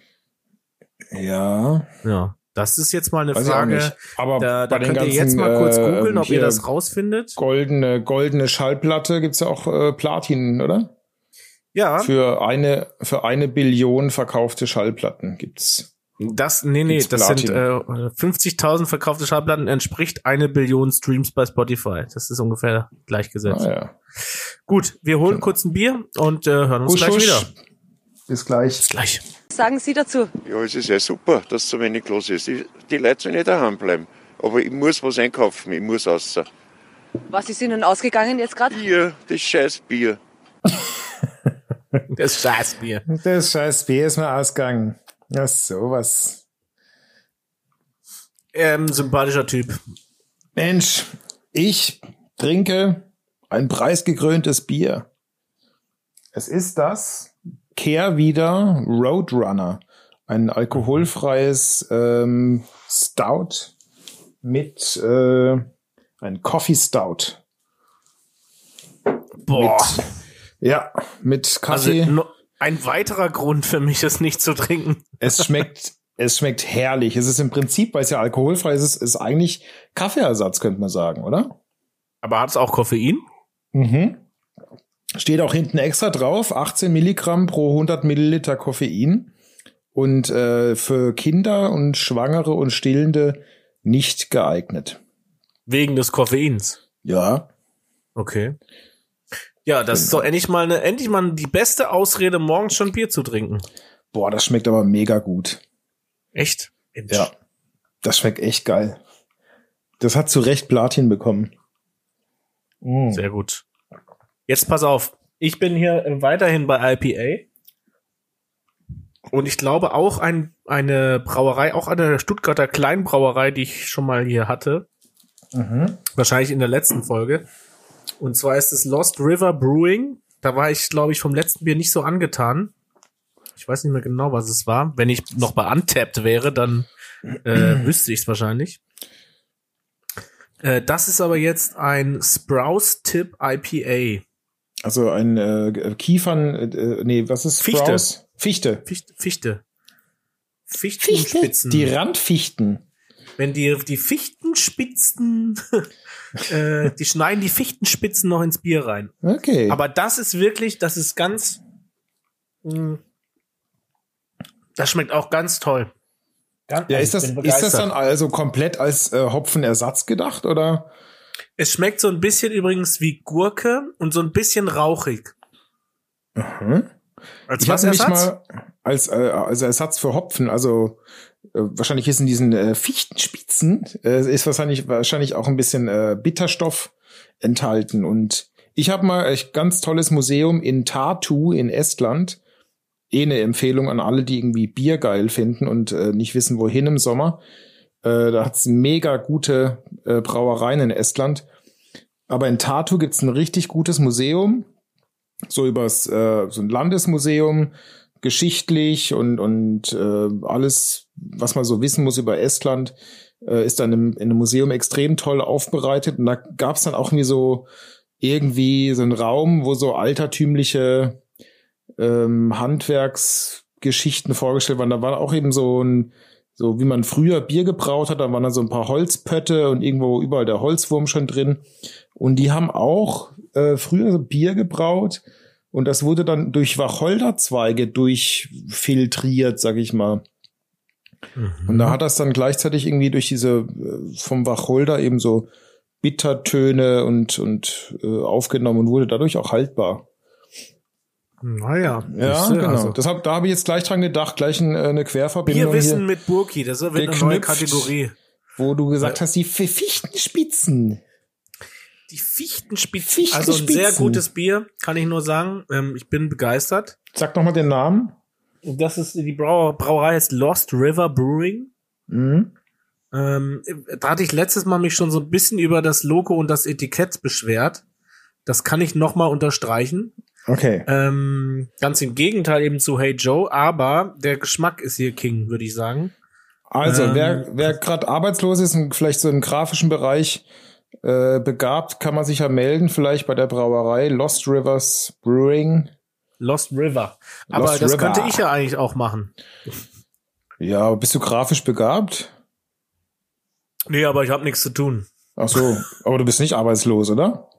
[SPEAKER 1] Ja.
[SPEAKER 2] Ja. Das ist jetzt mal eine Weiß Frage.
[SPEAKER 1] Aber
[SPEAKER 2] da, da könnt ganzen, ihr jetzt mal kurz googeln, ob ihr das rausfindet.
[SPEAKER 1] Goldene, goldene Schallplatte gibt's ja auch äh, Platin, oder?
[SPEAKER 2] Ja.
[SPEAKER 1] Für eine, für eine Billion verkaufte Schallplatten gibt's.
[SPEAKER 2] Das, nee, nee, das sind äh, 50.000 verkaufte Schallplatten, entspricht eine Billion Streams bei Spotify. Das ist ungefähr gleichgesetzt. Ah, ja. Gut, wir holen genau. kurz ein Bier und äh, hören uns husch, gleich husch. wieder.
[SPEAKER 1] Bis gleich.
[SPEAKER 2] Bis gleich.
[SPEAKER 3] sagen Sie dazu?
[SPEAKER 4] Ja, es ist ja super, dass so wenig los ist. Die Leute sollen nicht daheim bleiben. Aber ich muss was einkaufen, ich muss raus.
[SPEAKER 3] Was ist Ihnen ausgegangen jetzt gerade?
[SPEAKER 4] Bier, das scheiß Bier.
[SPEAKER 2] das scheiß Bier.
[SPEAKER 1] Das scheiß Bier ist mir ausgegangen. Ja, sowas.
[SPEAKER 2] Ähm, sympathischer Typ.
[SPEAKER 1] Mensch, ich trinke ein preisgekröntes Bier. Es ist das Kehrwieder Roadrunner. Ein alkoholfreies ähm, Stout mit äh, ein Coffee Stout.
[SPEAKER 2] Boah.
[SPEAKER 1] Mit, ja, mit Kaffee. Also,
[SPEAKER 2] ein weiterer Grund für mich, es nicht zu trinken.
[SPEAKER 1] Es schmeckt, es schmeckt herrlich. Es ist im Prinzip, weil es ja alkoholfrei ist, ist eigentlich Kaffeeersatz, könnte man sagen, oder?
[SPEAKER 2] Aber hat es auch Koffein?
[SPEAKER 1] Mhm. Steht auch hinten extra drauf, 18 Milligramm pro 100 Milliliter Koffein. Und äh, für Kinder und Schwangere und Stillende nicht geeignet.
[SPEAKER 2] Wegen des Koffeins?
[SPEAKER 1] Ja.
[SPEAKER 2] Okay. Ja, das ist doch endlich mal eine, endlich mal die beste Ausrede, morgens schon Bier zu trinken.
[SPEAKER 1] Boah, das schmeckt aber mega gut.
[SPEAKER 2] Echt?
[SPEAKER 1] Mensch. Ja. Das schmeckt echt geil. Das hat zu Recht Platin bekommen.
[SPEAKER 2] Mm. Sehr gut. Jetzt pass auf. Ich bin hier weiterhin bei IPA. Und ich glaube auch ein, eine Brauerei, auch eine Stuttgarter Kleinbrauerei, die ich schon mal hier hatte. Mhm. Wahrscheinlich in der letzten Folge. Und zwar ist es Lost River Brewing. Da war ich, glaube ich, vom letzten Bier nicht so angetan. Ich weiß nicht mehr genau, was es war. Wenn ich noch bei Untapped wäre, dann äh, wüsste ich es wahrscheinlich. Äh, das ist aber jetzt ein Sprouse Tip IPA.
[SPEAKER 1] Also ein äh, Kiefern, äh, nee, was ist
[SPEAKER 2] Sprouse?
[SPEAKER 1] Fichte.
[SPEAKER 2] Fichte. Fichte.
[SPEAKER 1] Fichtenspitzen. Die Randfichten.
[SPEAKER 2] Wenn die, die Fichtenspitzen äh, die schneiden die Fichtenspitzen noch ins Bier rein.
[SPEAKER 1] Okay.
[SPEAKER 2] Aber das ist wirklich, das ist ganz, mh, mm, das schmeckt auch ganz toll.
[SPEAKER 1] Ganz, ja, ist das, ist das dann also komplett als äh, Hopfenersatz gedacht oder?
[SPEAKER 2] Es schmeckt so ein bisschen übrigens wie Gurke und so ein bisschen rauchig.
[SPEAKER 1] Mhm. Als ich was mich mal als, äh, als Ersatz für Hopfen, also wahrscheinlich ist in diesen äh, Fichtenspitzen äh, ist wahrscheinlich wahrscheinlich auch ein bisschen äh, Bitterstoff enthalten und ich habe mal ein ganz tolles Museum in Tartu in Estland eh eine Empfehlung an alle, die irgendwie Bier geil finden und äh, nicht wissen, wohin im Sommer. Äh, da hat's mega gute äh, Brauereien in Estland. Aber in Tartu gibt's ein richtig gutes Museum, so übers äh, so ein Landesmuseum, geschichtlich und und äh, alles, was man so wissen muss über Estland, äh, ist dann im, in einem Museum extrem toll aufbereitet. Und da gab's dann auch irgendwie so irgendwie so einen Raum, wo so altertümliche ähm, Handwerksgeschichten vorgestellt waren. Da war auch eben so ein so wie man früher Bier gebraut hat, da waren da so ein paar Holzpötte und irgendwo überall der Holzwurm schon drin. Und die haben auch äh, früher Bier gebraut und das wurde dann durch Wacholderzweige durchfiltriert, sag ich mal. Mhm. Und da hat das dann gleichzeitig irgendwie durch diese äh, vom Wacholder eben so Bittertöne und, und äh, aufgenommen und wurde dadurch auch haltbar.
[SPEAKER 2] Naja.
[SPEAKER 1] Ja, genau. Also. Deshalb, da habe ich jetzt gleich dran gedacht, gleich ein, äh, eine Querverbindung.
[SPEAKER 2] Wir wissen mit Burki, das wird eine neue Kategorie.
[SPEAKER 1] Wo du gesagt hast, die Fichtenspitzen.
[SPEAKER 2] Die Fichtenspitzen. Fichtenspitzen. Also ein sehr gutes Bier, kann ich nur sagen. Ähm, ich bin begeistert.
[SPEAKER 1] Sag noch mal den Namen.
[SPEAKER 2] Das ist die Brauer, Brauerei heißt Lost River Brewing. Mhm. Ähm, da hatte ich letztes Mal mich schon so ein bisschen über das Logo und das Etikett beschwert. Das kann ich noch mal unterstreichen.
[SPEAKER 1] Okay.
[SPEAKER 2] Ähm, ganz im Gegenteil eben zu Hey Joe, aber der Geschmack ist hier King, würde ich sagen.
[SPEAKER 1] Also, ähm, wer, wer gerade arbeitslos ist und vielleicht so im grafischen Bereich äh, begabt, kann man sich ja melden, vielleicht bei der Brauerei Lost Rivers Brewing.
[SPEAKER 2] Lost River. Aber Lost das River. könnte ich ja eigentlich auch machen.
[SPEAKER 1] Ja, bist du grafisch begabt?
[SPEAKER 2] Nee, aber ich habe nichts zu tun.
[SPEAKER 1] Ach so, aber du bist nicht arbeitslos, oder?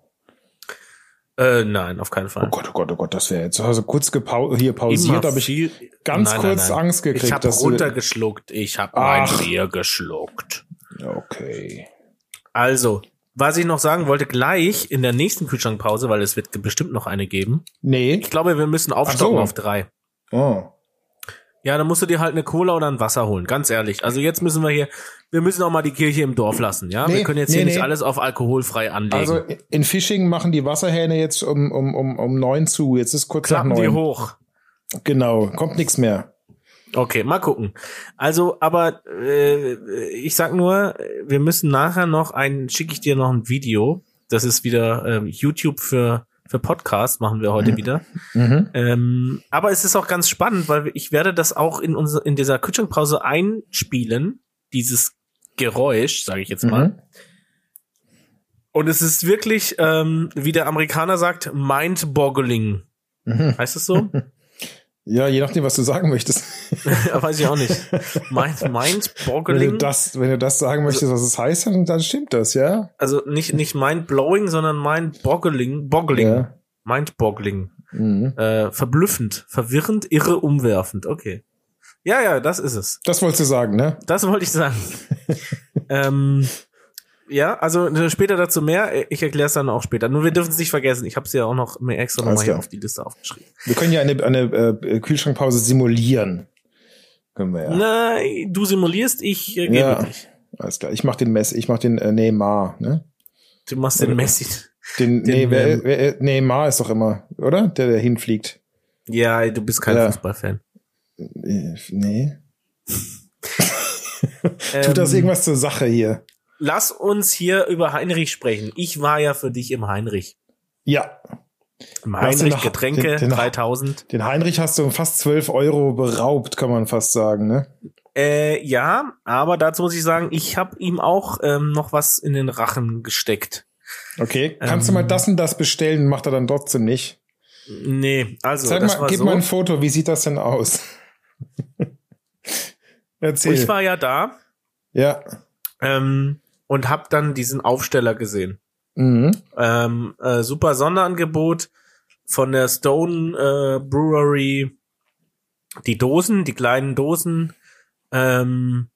[SPEAKER 2] Äh, nein, auf keinen Fall.
[SPEAKER 1] Oh Gott, oh Gott, oh Gott, das wäre jetzt also kurz hier pausiert, habe ich ganz nein, kurz nein, nein. Angst gekriegt. Ich
[SPEAKER 2] habe runtergeschluckt, ich habe mein Bier geschluckt.
[SPEAKER 1] Okay.
[SPEAKER 2] Also, was ich noch sagen wollte, gleich in der nächsten Kühlschrankpause, weil es wird bestimmt noch eine geben.
[SPEAKER 1] Nee.
[SPEAKER 2] Ich glaube, wir müssen aufstocken so. auf drei.
[SPEAKER 1] Oh.
[SPEAKER 2] Ja, dann musst du dir halt eine Cola oder ein Wasser holen, ganz ehrlich. Also jetzt müssen wir hier, wir müssen auch mal die Kirche im Dorf lassen, ja? Nee, wir können jetzt nee, hier nee. nicht alles auf alkoholfrei anlegen. Also
[SPEAKER 1] in Fishing machen die Wasserhähne jetzt um, um, um, um neun zu. Jetzt ist kurz
[SPEAKER 2] Klappen
[SPEAKER 1] nach neun.
[SPEAKER 2] die hoch.
[SPEAKER 1] Genau, kommt nichts mehr.
[SPEAKER 2] Okay, mal gucken. Also, aber äh, ich sag nur, wir müssen nachher noch ein, schicke ich dir noch ein Video. Das ist wieder äh, YouTube für für Podcast machen wir heute mhm. wieder. Mhm. Ähm, aber es ist auch ganz spannend, weil ich werde das auch in unser, in dieser Kühlschrankpause einspielen, dieses Geräusch, sage ich jetzt mal. Mhm. Und es ist wirklich, ähm, wie der Amerikaner sagt, mind-boggling. Mhm. Heißt es so?
[SPEAKER 1] Ja, je nachdem, was du sagen möchtest.
[SPEAKER 2] Weiß ich auch nicht. Mind, mind boggling.
[SPEAKER 1] Wenn du das, wenn du das sagen möchtest, was es heißt, dann, dann stimmt das, ja.
[SPEAKER 2] Also nicht, nicht mind blowing, sondern mind boggling, boggling. Ja. Mind boggling. Mhm. Äh, verblüffend, verwirrend, irre, umwerfend. Okay. Ja, ja, das ist es.
[SPEAKER 1] Das wolltest du sagen, ne?
[SPEAKER 2] Das wollte ich sagen. ähm, ja, also äh, später dazu mehr. Ich erkläre es dann auch später. Nur wir dürfen es nicht vergessen. Ich habe es ja auch noch mir extra nochmal hier auf die Liste aufgeschrieben.
[SPEAKER 1] Wir können ja eine, eine äh, Kühlschrankpause simulieren. Können wir ja.
[SPEAKER 2] Nein, du simulierst, ich äh, gebe ja, nicht.
[SPEAKER 1] Alles klar. Ich mach den Messi, ich mach den äh, Neymar, ne?
[SPEAKER 2] Du machst den Messi.
[SPEAKER 1] Den, den nee, wer, wer, Neymar ist doch immer, oder? Der, der hinfliegt.
[SPEAKER 2] Ja, du bist kein ja. Fußballfan.
[SPEAKER 1] Nee. Tut das ähm, irgendwas zur Sache hier?
[SPEAKER 2] lass uns hier über Heinrich sprechen. Ich war ja für dich im Heinrich.
[SPEAKER 1] Ja.
[SPEAKER 2] Heinrich nach, Getränke den, den, 3000.
[SPEAKER 1] Den Heinrich hast du um fast 12 Euro beraubt, kann man fast sagen, ne?
[SPEAKER 2] Äh, ja, aber dazu muss ich sagen, ich habe ihm auch ähm, noch was in den Rachen gesteckt.
[SPEAKER 1] Okay, kannst ähm, du mal das und das bestellen, macht er dann trotzdem nicht?
[SPEAKER 2] Nee, also
[SPEAKER 1] Zeig mal, gib so. mal ein Foto, wie sieht das denn aus?
[SPEAKER 2] Erzähl. Ich war ja da.
[SPEAKER 1] Ja.
[SPEAKER 2] Ähm, und habe dann diesen Aufsteller gesehen. Mhm. Ähm, äh, super Sonderangebot von der Stone äh, Brewery. Die Dosen, die kleinen Dosen, ähm,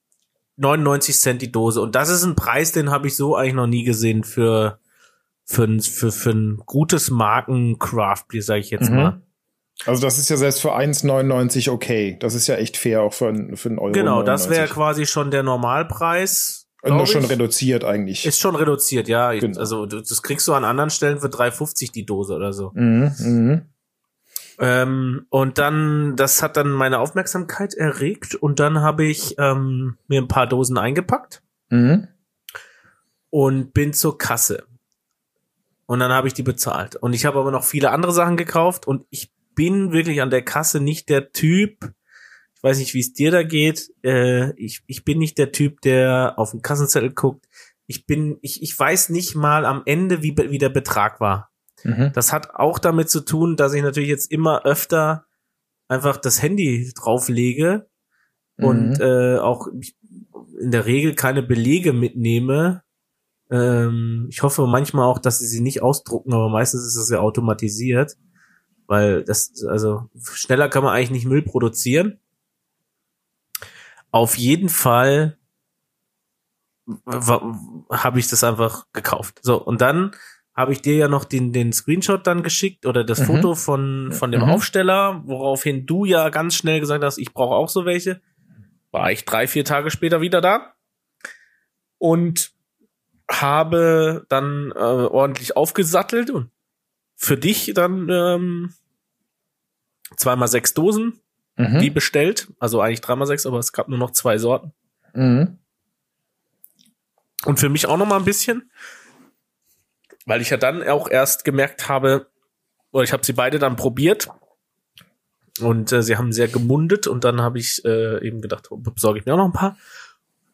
[SPEAKER 2] 99 Cent die Dose. Und das ist ein Preis, den habe ich so eigentlich noch nie gesehen für für ein, für, für ein gutes Marken Craft Beer, sage ich jetzt mhm. mal.
[SPEAKER 1] Also das ist ja selbst für 1,99 okay. Das ist ja echt fair auch für, für einen Euro.
[SPEAKER 2] Genau, 99. das wäre quasi schon der Normalpreis
[SPEAKER 1] nur schon reduziert eigentlich.
[SPEAKER 2] Ist schon reduziert, ja. Genau. Also das kriegst du an anderen Stellen für 3,50 die Dose oder so.
[SPEAKER 1] Mhm, mhm.
[SPEAKER 2] Ähm, und dann, das hat dann meine Aufmerksamkeit erregt und dann habe ich ähm, mir ein paar Dosen eingepackt
[SPEAKER 1] Mhm.
[SPEAKER 2] und bin zur Kasse. Und dann habe ich die bezahlt. Und ich habe aber noch viele andere Sachen gekauft und ich bin wirklich an der Kasse nicht der Typ, ich weiß nicht, wie es dir da geht, äh, ich, ich bin nicht der Typ, der auf den Kassenzettel guckt. Ich bin, ich, ich weiß nicht mal am Ende, wie, wie der Betrag war.
[SPEAKER 1] Mhm.
[SPEAKER 2] Das hat auch damit zu tun, dass ich natürlich jetzt immer öfter einfach das Handy drauflege und
[SPEAKER 1] Mhm.
[SPEAKER 2] äh, auch in der Regel keine Belege mitnehme. Ähm, ich hoffe manchmal auch, dass sie sie nicht ausdrucken, aber meistens ist es ja automatisiert, weil das also schneller kann man eigentlich nicht Müll produzieren. Auf jeden Fall habe ich das einfach gekauft. So und dann habe ich dir ja noch den den Screenshot dann geschickt oder das
[SPEAKER 1] Mhm.
[SPEAKER 2] Foto von von dem
[SPEAKER 1] Mhm.
[SPEAKER 2] Aufsteller, woraufhin du ja ganz schnell gesagt hast, ich brauche auch so welche. War ich drei vier Tage später wieder da und habe dann äh, ordentlich aufgesattelt und für dich dann ähm, zweimal sechs Dosen
[SPEAKER 1] Mhm.
[SPEAKER 2] die bestellt, also eigentlich dreimal sechs, aber es gab nur noch zwei Sorten.
[SPEAKER 1] Mhm.
[SPEAKER 2] Und für mich auch noch mal ein bisschen, weil ich ja dann auch erst gemerkt habe, oder ich habe sie beide dann probiert und äh, sie haben sehr gemundet und dann habe ich äh, eben gedacht, oh, besorge ich mir auch noch ein paar.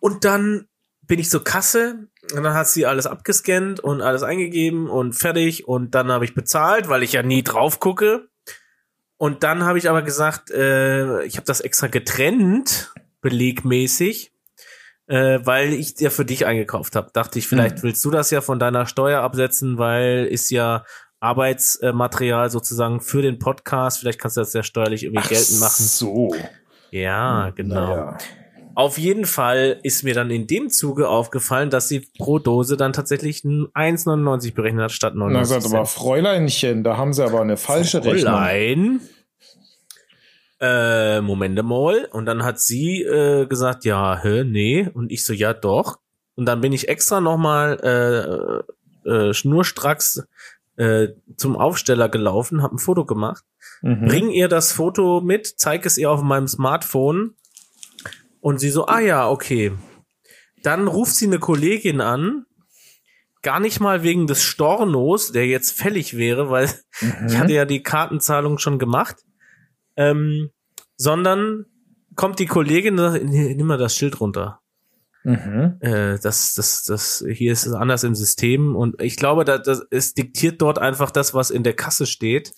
[SPEAKER 2] Und dann bin ich zur Kasse und dann hat sie alles abgescannt und alles eingegeben und fertig und dann habe ich bezahlt, weil ich ja nie drauf gucke. Und dann habe ich aber gesagt, äh, ich habe das extra getrennt, belegmäßig, äh, weil ich dir für dich eingekauft habe. Dachte ich, vielleicht
[SPEAKER 1] Mhm.
[SPEAKER 2] willst du das ja von deiner Steuer absetzen, weil ist ja Arbeitsmaterial sozusagen für den Podcast. Vielleicht kannst du das ja steuerlich irgendwie
[SPEAKER 1] Ach
[SPEAKER 2] geltend machen.
[SPEAKER 1] So.
[SPEAKER 2] Ja, genau.
[SPEAKER 1] Naja.
[SPEAKER 2] Auf jeden Fall ist mir dann in dem Zuge aufgefallen, dass sie pro Dose dann tatsächlich ein 1,99 berechnet hat statt
[SPEAKER 1] Na,
[SPEAKER 2] 99
[SPEAKER 1] sagt aber. Fräuleinchen, da haben sie aber eine falsche Rechnung.
[SPEAKER 2] Fräulein. Äh, Moment mal. Und dann hat sie äh, gesagt, ja, hä, nee. Und ich so, ja, doch. Und dann bin ich extra nochmal äh, äh, schnurstracks äh, zum Aufsteller gelaufen, habe ein Foto gemacht
[SPEAKER 1] Mhm.
[SPEAKER 2] bring ihr das Foto mit, zeig es ihr auf meinem Smartphone und sie so, ah ja, okay. Dann ruft sie eine Kollegin an, gar nicht mal wegen des Stornos, der jetzt fällig wäre, weil ich hatte ja die Kartenzahlung schon gemacht, ähm, sondern kommt die Kollegin und sagt, "Nee, nimm mal das Schild runter.
[SPEAKER 1] Mhm.
[SPEAKER 2] Äh, das, das, das, hier ist es anders im System und ich glaube, da, das, es diktiert dort einfach das, was in der Kasse steht.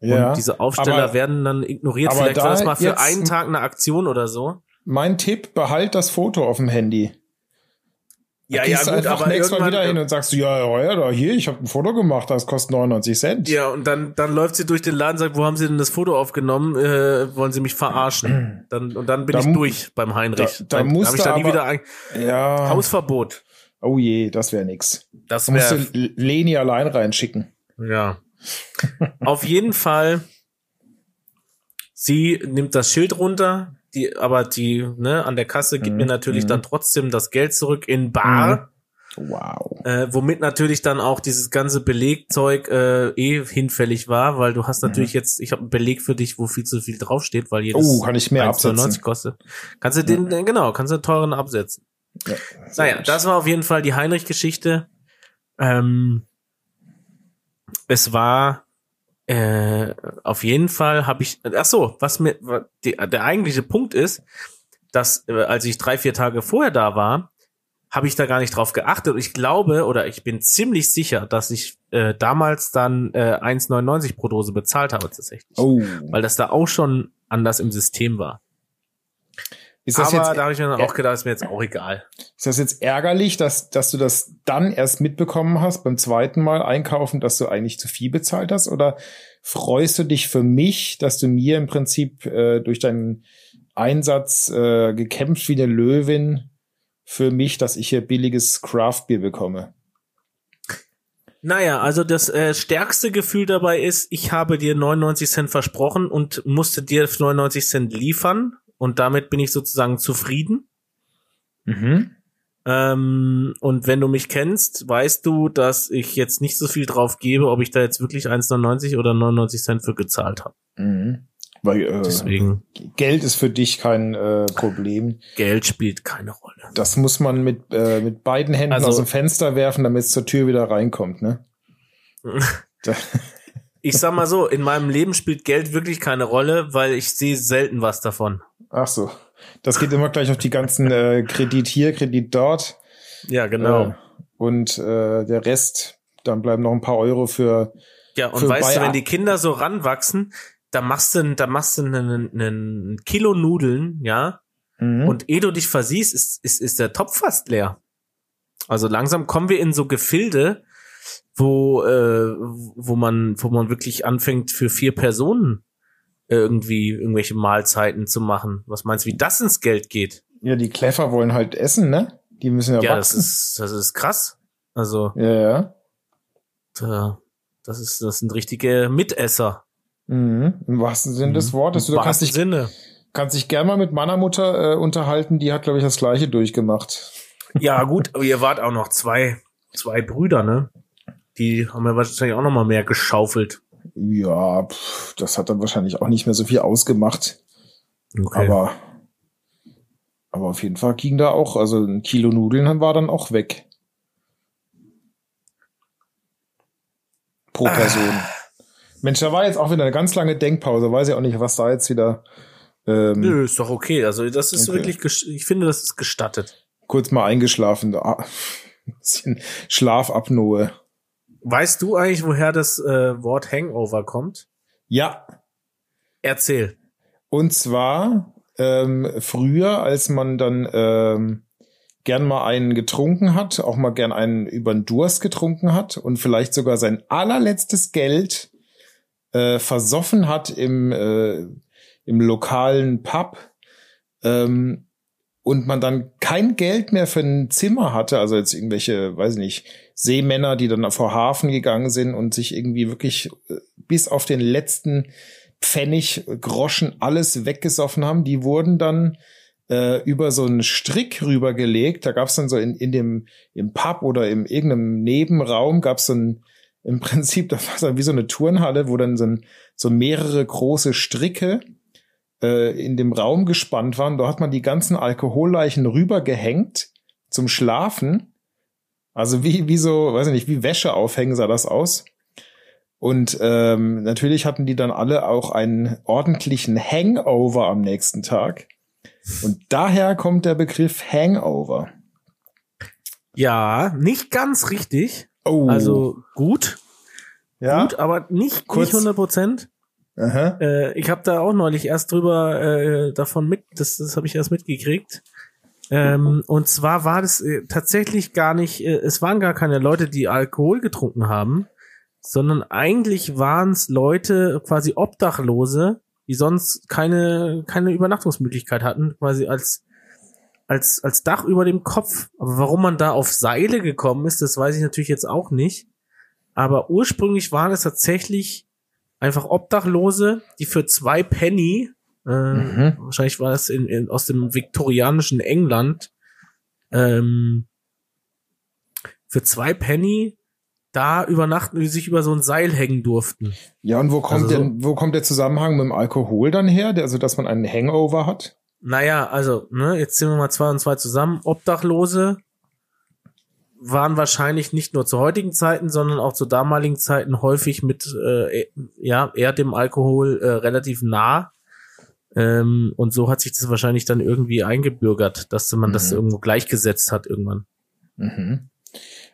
[SPEAKER 1] Ja.
[SPEAKER 2] Und diese Aufsteller
[SPEAKER 1] aber
[SPEAKER 2] werden dann ignoriert. Vielleicht war
[SPEAKER 1] da
[SPEAKER 2] das mal für einen Tag eine Aktion oder so.
[SPEAKER 1] Mein Tipp, behalt das Foto auf dem Handy.
[SPEAKER 2] Ja,
[SPEAKER 1] Gehst du einfach nächstes Mal wieder hin und sagst, ja, ja, ja, da hier, ich habe ein Foto gemacht, das kostet 99 Cent.
[SPEAKER 2] ja, und dann, dann läuft sie durch den Laden und sagt, wo haben sie denn das Foto aufgenommen? Äh, wollen sie mich verarschen? Dann, und dann bin
[SPEAKER 1] Da
[SPEAKER 2] ich durch beim Heinrich.
[SPEAKER 1] da- da
[SPEAKER 2] dann
[SPEAKER 1] musst
[SPEAKER 2] hab ich
[SPEAKER 1] du
[SPEAKER 2] da nie
[SPEAKER 1] aber-
[SPEAKER 2] wieder ein
[SPEAKER 1] Ja.
[SPEAKER 2] Hausverbot.
[SPEAKER 1] Oh je, das wäre nix.
[SPEAKER 2] Das
[SPEAKER 1] Da musst du Leni allein reinschicken.
[SPEAKER 2] ja. Auf jeden Fall, sie nimmt das Schild runter, die, aber die, ne, an der Kasse gibt
[SPEAKER 1] Mhm,
[SPEAKER 2] mir natürlich
[SPEAKER 1] mhm.
[SPEAKER 2] dann trotzdem das Geld zurück in Bar.
[SPEAKER 1] Wow.
[SPEAKER 2] Äh, womit natürlich dann auch dieses ganze Belegzeug äh, eh hinfällig war, weil du hast natürlich jetzt, ich habe einen Beleg für dich, wo viel zu viel draufsteht, weil jedes
[SPEAKER 1] Oh, kann ich mehr
[SPEAKER 2] 1,99
[SPEAKER 1] absetzen.
[SPEAKER 2] kostet. Kannst du den, genau, kannst du einen teuren absetzen.
[SPEAKER 1] Ja,
[SPEAKER 2] Naja, das war auf jeden Fall die Heinrich-Geschichte. Ähm, es war äh, auf jeden Fall habe ich, ach so, was mir die, der eigentliche Punkt ist, dass äh, als ich drei vier Tage vorher da war, habe ich da gar nicht drauf geachtet. Und ich glaube oder ich bin ziemlich sicher, dass ich äh, damals dann äh, 1,99 pro Dose bezahlt habe tatsächlich,
[SPEAKER 1] Oh.
[SPEAKER 2] weil das da auch schon anders im System war.
[SPEAKER 1] Ist das,
[SPEAKER 2] Aber
[SPEAKER 1] jetzt,
[SPEAKER 2] da habe ich mir dann auch gedacht, ist mir jetzt auch egal.
[SPEAKER 1] ist das jetzt ärgerlich, dass, dass du das dann erst mitbekommen hast beim zweiten Mal einkaufen, dass du eigentlich zu viel bezahlt hast? Oder freust du dich für mich, dass du mir im Prinzip äh, durch deinen Einsatz äh, gekämpft wie eine Löwin für mich, dass ich hier billiges Craftbier bekomme?
[SPEAKER 2] Naja, also das äh, stärkste Gefühl dabei ist, ich habe dir 99 Cent versprochen und musste dir 99 Cent liefern und damit bin ich sozusagen zufrieden.
[SPEAKER 1] Mhm.
[SPEAKER 2] Ähm, und wenn du mich kennst, weißt du, dass ich jetzt nicht so viel drauf gebe, ob ich da jetzt wirklich 1,99 oder 99 Cent für gezahlt habe.
[SPEAKER 1] Mhm. Weil äh,
[SPEAKER 2] Deswegen,
[SPEAKER 1] Geld ist für dich kein äh, Problem.
[SPEAKER 2] Geld spielt keine Rolle.
[SPEAKER 1] Das muss man mit, äh, mit beiden Händen
[SPEAKER 2] Also-
[SPEAKER 1] aus dem Fenster werfen, damit es zur Tür wieder reinkommt, ne?
[SPEAKER 2] Ich sag mal so, in meinem Leben spielt Geld wirklich keine Rolle, weil ich sehe selten was davon.
[SPEAKER 1] ach so. Das geht immer gleich auf die ganzen äh, Kredit hier, Kredit dort.
[SPEAKER 2] Ja, genau.
[SPEAKER 1] Äh, und äh, der Rest, dann bleiben noch ein paar Euro für.
[SPEAKER 2] Ja, und
[SPEAKER 1] Für
[SPEAKER 2] weißt du,
[SPEAKER 1] Bayer-
[SPEAKER 2] wenn die Kinder so ranwachsen, da machst du, da machst du einen, einen Kilo Nudeln, ja,
[SPEAKER 1] Mhm.
[SPEAKER 2] und ehe du dich versiehst, ist, ist, ist der Topf fast leer. Also langsam kommen wir in so Gefilde, wo, äh, wo man, wo man wirklich anfängt, für vier Personen irgendwie irgendwelche Mahlzeiten zu machen. Was meinst du, wie das ins Geld geht?
[SPEAKER 1] ja, die Clever wollen halt essen, ne? Die müssen ja,
[SPEAKER 2] Ja, das
[SPEAKER 1] wachsen.
[SPEAKER 2] ist, das ist krass. Also,
[SPEAKER 1] ja, ja.
[SPEAKER 2] da, das ist, das sind richtige Mitesser.
[SPEAKER 1] Mhm. Im wahrsten Sinne des Wortes. Du
[SPEAKER 2] Im
[SPEAKER 1] kannst dich,
[SPEAKER 2] Sinne.
[SPEAKER 1] kannst dich gern mal mit meiner Mutter äh, unterhalten. Die hat, glaube ich, das Gleiche durchgemacht.
[SPEAKER 2] Ja, gut, aber ihr wart auch noch zwei, zwei Brüder, ne? Die haben ja wahrscheinlich auch noch mal mehr geschaufelt.
[SPEAKER 1] Ja, pff, das hat dann wahrscheinlich auch nicht mehr so viel ausgemacht.
[SPEAKER 2] Okay.
[SPEAKER 1] Aber, aber auf jeden Fall ging da auch, also ein Kilo Nudeln war dann auch weg. Pro
[SPEAKER 2] Ah.
[SPEAKER 1] Person. Mensch, da war jetzt auch wieder eine ganz lange Denkpause. Weiß ich auch nicht, was da jetzt wieder ähm,
[SPEAKER 2] Nö, ist doch okay. Also das ist
[SPEAKER 1] Okay.
[SPEAKER 2] wirklich, ich finde, das ist gestattet.
[SPEAKER 1] kurz mal eingeschlafen. Ah, ein bisschen Schlafapnoe.
[SPEAKER 2] Weißt du eigentlich, woher das äh, Wort Hangover kommt?
[SPEAKER 1] Ja,
[SPEAKER 2] Erzähl.
[SPEAKER 1] Und zwar ähm, früher, als man dann ähm, gern mal einen getrunken hat, auch mal gern einen über den Durst getrunken hat und vielleicht sogar sein allerletztes Geld äh, versoffen hat im, äh, im lokalen Pub ähm, und man dann kein Geld mehr für ein Zimmer hatte, also jetzt irgendwelche, weiß ich nicht, Seemänner, die dann vor Hafen gegangen sind und sich irgendwie wirklich äh, bis auf den letzten Pfennig, Groschen, alles weggesoffen haben, die wurden dann äh, über so einen Strick rübergelegt. Da gab es dann so in, in dem im Pub oder im irgendeinem Nebenraum gab es so ein im Prinzip, das war so wie so eine Turnhalle, wo dann so, ein, so mehrere große Stricke äh, in dem Raum gespannt waren. Da hat man die ganzen Alkoholleichen rübergehängt zum Schlafen. Also wie, wie so, weiß ich nicht, wie Wäsche aufhängen sah das aus. Und ähm, natürlich hatten die dann alle auch einen ordentlichen Hangover am nächsten Tag. Und daher kommt der Begriff Hangover.
[SPEAKER 2] Ja, nicht ganz richtig.
[SPEAKER 1] Oh,
[SPEAKER 2] Also gut,
[SPEAKER 1] ja.
[SPEAKER 2] gut, aber nicht,
[SPEAKER 1] Kurz-
[SPEAKER 2] nicht 100 Prozent. Äh, ich habe da auch neulich erst drüber äh, davon mit, das, das habe ich erst mitgekriegt. Ähm, und zwar war das äh, tatsächlich gar nicht, äh, es waren gar keine Leute, die Alkohol getrunken haben, sondern eigentlich waren es Leute, quasi Obdachlose, die sonst keine, keine Übernachtungsmöglichkeit hatten, quasi als, als, als Dach über dem Kopf. Aber warum man da auf Seile gekommen ist, das weiß ich natürlich jetzt auch nicht. Aber ursprünglich waren es tatsächlich einfach Obdachlose, die für zwei Penny, äh,
[SPEAKER 1] Mhm.
[SPEAKER 2] wahrscheinlich war das in, in, aus dem viktorianischen England, ähm, für zwei Penny da übernachten, die sich über so ein Seil hängen durften.
[SPEAKER 1] Ja, und wo kommt,
[SPEAKER 2] Also so-
[SPEAKER 1] denn, wo kommt der Zusammenhang mit dem Alkohol dann her? Der, also, dass man einen Hangover hat?
[SPEAKER 2] Naja, also, ne, jetzt sind wir mal zwei und zwei zusammen. Obdachlose waren wahrscheinlich nicht nur zu heutigen Zeiten, sondern auch zu damaligen Zeiten häufig mit, äh, ja, eher dem Alkohol äh, relativ nah. Ähm, und so hat sich das wahrscheinlich dann irgendwie eingebürgert, dass man das
[SPEAKER 1] Mhm.
[SPEAKER 2] irgendwo gleichgesetzt hat irgendwann.
[SPEAKER 1] Mhm.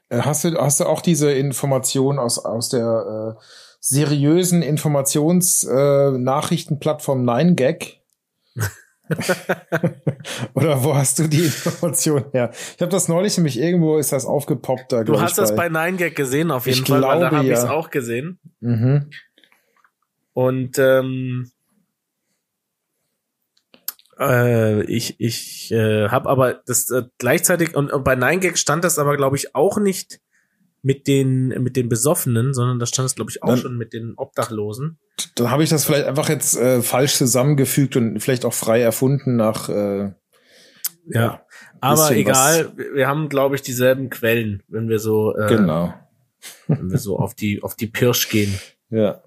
[SPEAKER 1] Äh, Hast du, hast du auch diese Information aus, aus der äh, seriösen Informations-Nachrichtenplattform äh, Nachrichtenplattform 9gag? Oder wo hast du die Information her? Ich habe das neulich nämlich irgendwo ist das aufgepoppt da.
[SPEAKER 2] Du hast
[SPEAKER 1] ich,
[SPEAKER 2] das bei 9gag gesehen, auf jeden
[SPEAKER 1] Ich
[SPEAKER 2] Fall, weil da
[SPEAKER 1] glaube,
[SPEAKER 2] habe ich es
[SPEAKER 1] ja.
[SPEAKER 2] auch gesehen.
[SPEAKER 1] Mhm.
[SPEAKER 2] Und ähm, äh, ich ich äh, habe aber das äh, gleichzeitig und, und bei 9gag stand das aber glaube ich auch nicht mit den mit den Besoffenen, sondern da stand es glaube ich auch
[SPEAKER 1] Dann-
[SPEAKER 2] schon mit den Obdachlosen.
[SPEAKER 1] Dann habe ich das vielleicht einfach jetzt äh, falsch zusammengefügt und vielleicht auch frei erfunden nach. Äh,
[SPEAKER 2] Ja, aber egal, wir wir haben glaube ich dieselben Quellen, wenn wir so äh,
[SPEAKER 1] Genau.
[SPEAKER 2] wenn wir so auf die auf die Pirsch gehen.
[SPEAKER 1] Ja.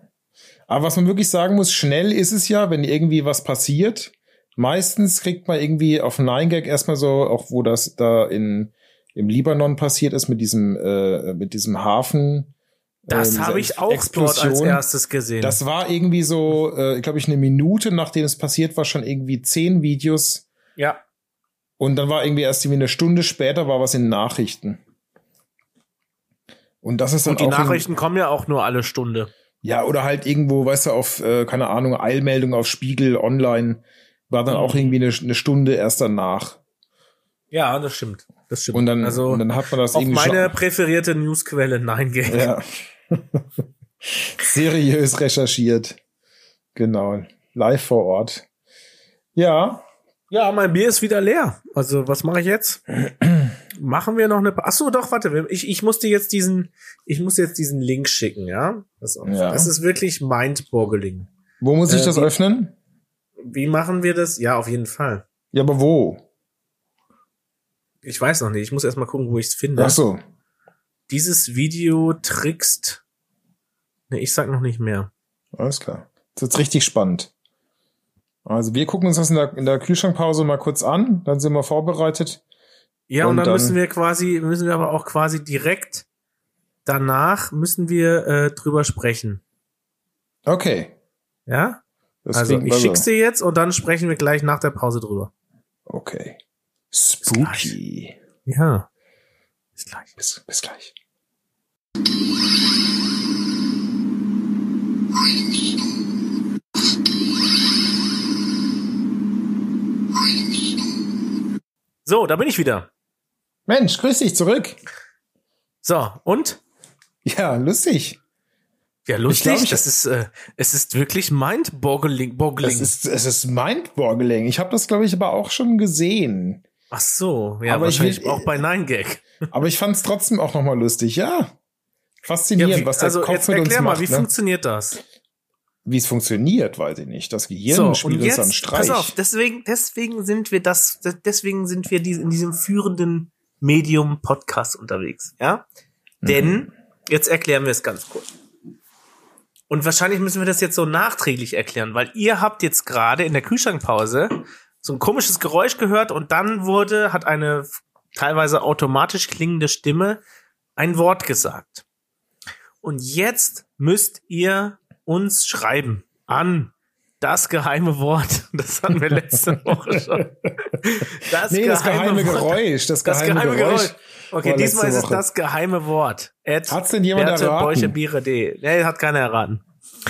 [SPEAKER 1] Aber was man wirklich sagen muss, schnell ist es ja, wenn irgendwie was passiert. Meistens kriegt man irgendwie auf 9gag erstmal so, auch wo das da in, im Libanon passiert ist mit diesem, äh, mit diesem Hafen.
[SPEAKER 2] Das
[SPEAKER 1] äh,
[SPEAKER 2] habe ich auch dort als
[SPEAKER 1] Explosion.
[SPEAKER 2] erstes gesehen.
[SPEAKER 1] Das war irgendwie so, äh, glaube ich, eine Minute, nachdem es passiert war, schon irgendwie zehn Videos.
[SPEAKER 2] ja.
[SPEAKER 1] Und dann war irgendwie erst irgendwie eine Stunde später war was in Nachrichten. Und das ist dann
[SPEAKER 2] Und die Nachrichten kommen ja auch nur alle Stunde.
[SPEAKER 1] Ja, oder halt irgendwo, weißt du, auf, äh, keine Ahnung, Eilmeldung auf Spiegel online war dann auch irgendwie eine, eine Stunde erst danach.
[SPEAKER 2] Ja, das stimmt. Das stimmt.
[SPEAKER 1] Und dann,
[SPEAKER 2] also
[SPEAKER 1] und dann hat man das
[SPEAKER 2] auch
[SPEAKER 1] irgendwie
[SPEAKER 2] meine präferierte Newsquelle, nein,
[SPEAKER 1] schon, ja. seriös recherchiert. Genau. Live vor Ort. Ja,
[SPEAKER 2] Ja, mein Bier ist wieder leer. Also, was mache ich jetzt? Machen wir noch eine. Ach so, doch, warte. Ich, ich musste jetzt diesen, ich muss jetzt diesen Link schicken, ja? Das,
[SPEAKER 1] Ja.
[SPEAKER 2] das ist wirklich mindboggling.
[SPEAKER 1] wo muss ich
[SPEAKER 2] Äh,
[SPEAKER 1] das öffnen?
[SPEAKER 2] Wie machen wir das? Ja, auf jeden Fall.
[SPEAKER 1] Ja, aber wo?
[SPEAKER 2] Ich weiß noch nicht. Ich muss erst mal gucken, wo ich es finde.
[SPEAKER 1] Ach so.
[SPEAKER 2] Dieses Video trickst. Ne, ich sag noch nicht mehr.
[SPEAKER 1] Alles klar. Das ist richtig spannend. Also wir gucken uns das in der, in der Kühlschrankpause mal kurz an, dann sind wir vorbereitet.
[SPEAKER 2] Ja, und,
[SPEAKER 1] Und
[SPEAKER 2] dann,
[SPEAKER 1] dann-
[SPEAKER 2] müssen wir quasi, müssen wir aber auch quasi direkt danach müssen wir äh, drüber sprechen.
[SPEAKER 1] Okay.
[SPEAKER 2] Ja?
[SPEAKER 1] Das
[SPEAKER 2] also ich schick's dir jetzt und dann sprechen wir gleich nach der Pause drüber.
[SPEAKER 1] Okay. Spooky.
[SPEAKER 2] Ja. Bis gleich.
[SPEAKER 1] Bis, bis gleich.
[SPEAKER 2] So, da bin ich wieder.
[SPEAKER 1] Mensch, grüß dich zurück.
[SPEAKER 2] So, und?
[SPEAKER 1] Ja, lustig.
[SPEAKER 2] Ja, lustig.
[SPEAKER 1] Ich glaub,
[SPEAKER 2] das ist, äh, es ist wirklich mind-boggling. boggling.
[SPEAKER 1] Es ist, es ist mindboggling. Ich habe das, glaube ich, aber auch schon gesehen.
[SPEAKER 2] Ach so, ja,
[SPEAKER 1] Aber ich
[SPEAKER 2] wahrscheinlich
[SPEAKER 1] will-
[SPEAKER 2] auch bei 9gag.
[SPEAKER 1] Aber ich fand es trotzdem auch nochmal lustig. Ja. Faszinierend,
[SPEAKER 2] wie,
[SPEAKER 1] was der
[SPEAKER 2] also
[SPEAKER 1] Kopf
[SPEAKER 2] jetzt
[SPEAKER 1] mit uns
[SPEAKER 2] erklär mal,
[SPEAKER 1] macht.
[SPEAKER 2] wie
[SPEAKER 1] ne?
[SPEAKER 2] funktioniert das?
[SPEAKER 1] Wie es funktioniert, weiß ich nicht. Das Gehirn
[SPEAKER 2] So,
[SPEAKER 1] spielt
[SPEAKER 2] und
[SPEAKER 1] uns
[SPEAKER 2] jetzt,
[SPEAKER 1] Streich.
[SPEAKER 2] pass auf, deswegen, deswegen sind wir das, deswegen sind wir die- in diesem führenden Medium Podcast unterwegs, ja?
[SPEAKER 1] Mhm.
[SPEAKER 2] Denn, jetzt erklären wir es ganz kurz. Und wahrscheinlich müssen wir das jetzt so nachträglich erklären, weil ihr habt jetzt gerade in der Kühlschrankpause so ein komisches Geräusch gehört und dann wurde, hat eine teilweise automatisch klingende Stimme ein Wort gesagt. Und jetzt müsst ihr uns schreiben an das geheime Wort. Das hatten wir letzte Woche schon. Das
[SPEAKER 1] nee, das geheime. Geräusch. Das
[SPEAKER 2] Das
[SPEAKER 1] geheime,
[SPEAKER 2] geheime
[SPEAKER 1] Geräusch.
[SPEAKER 2] Geräusch. Okay, diesmal ist
[SPEAKER 1] letzte
[SPEAKER 2] es
[SPEAKER 1] Woche.
[SPEAKER 2] das geheime Wort. At
[SPEAKER 1] Hat's denn jemand
[SPEAKER 2] Berthe
[SPEAKER 1] erraten?
[SPEAKER 2] D. Nee, hat keiner erraten.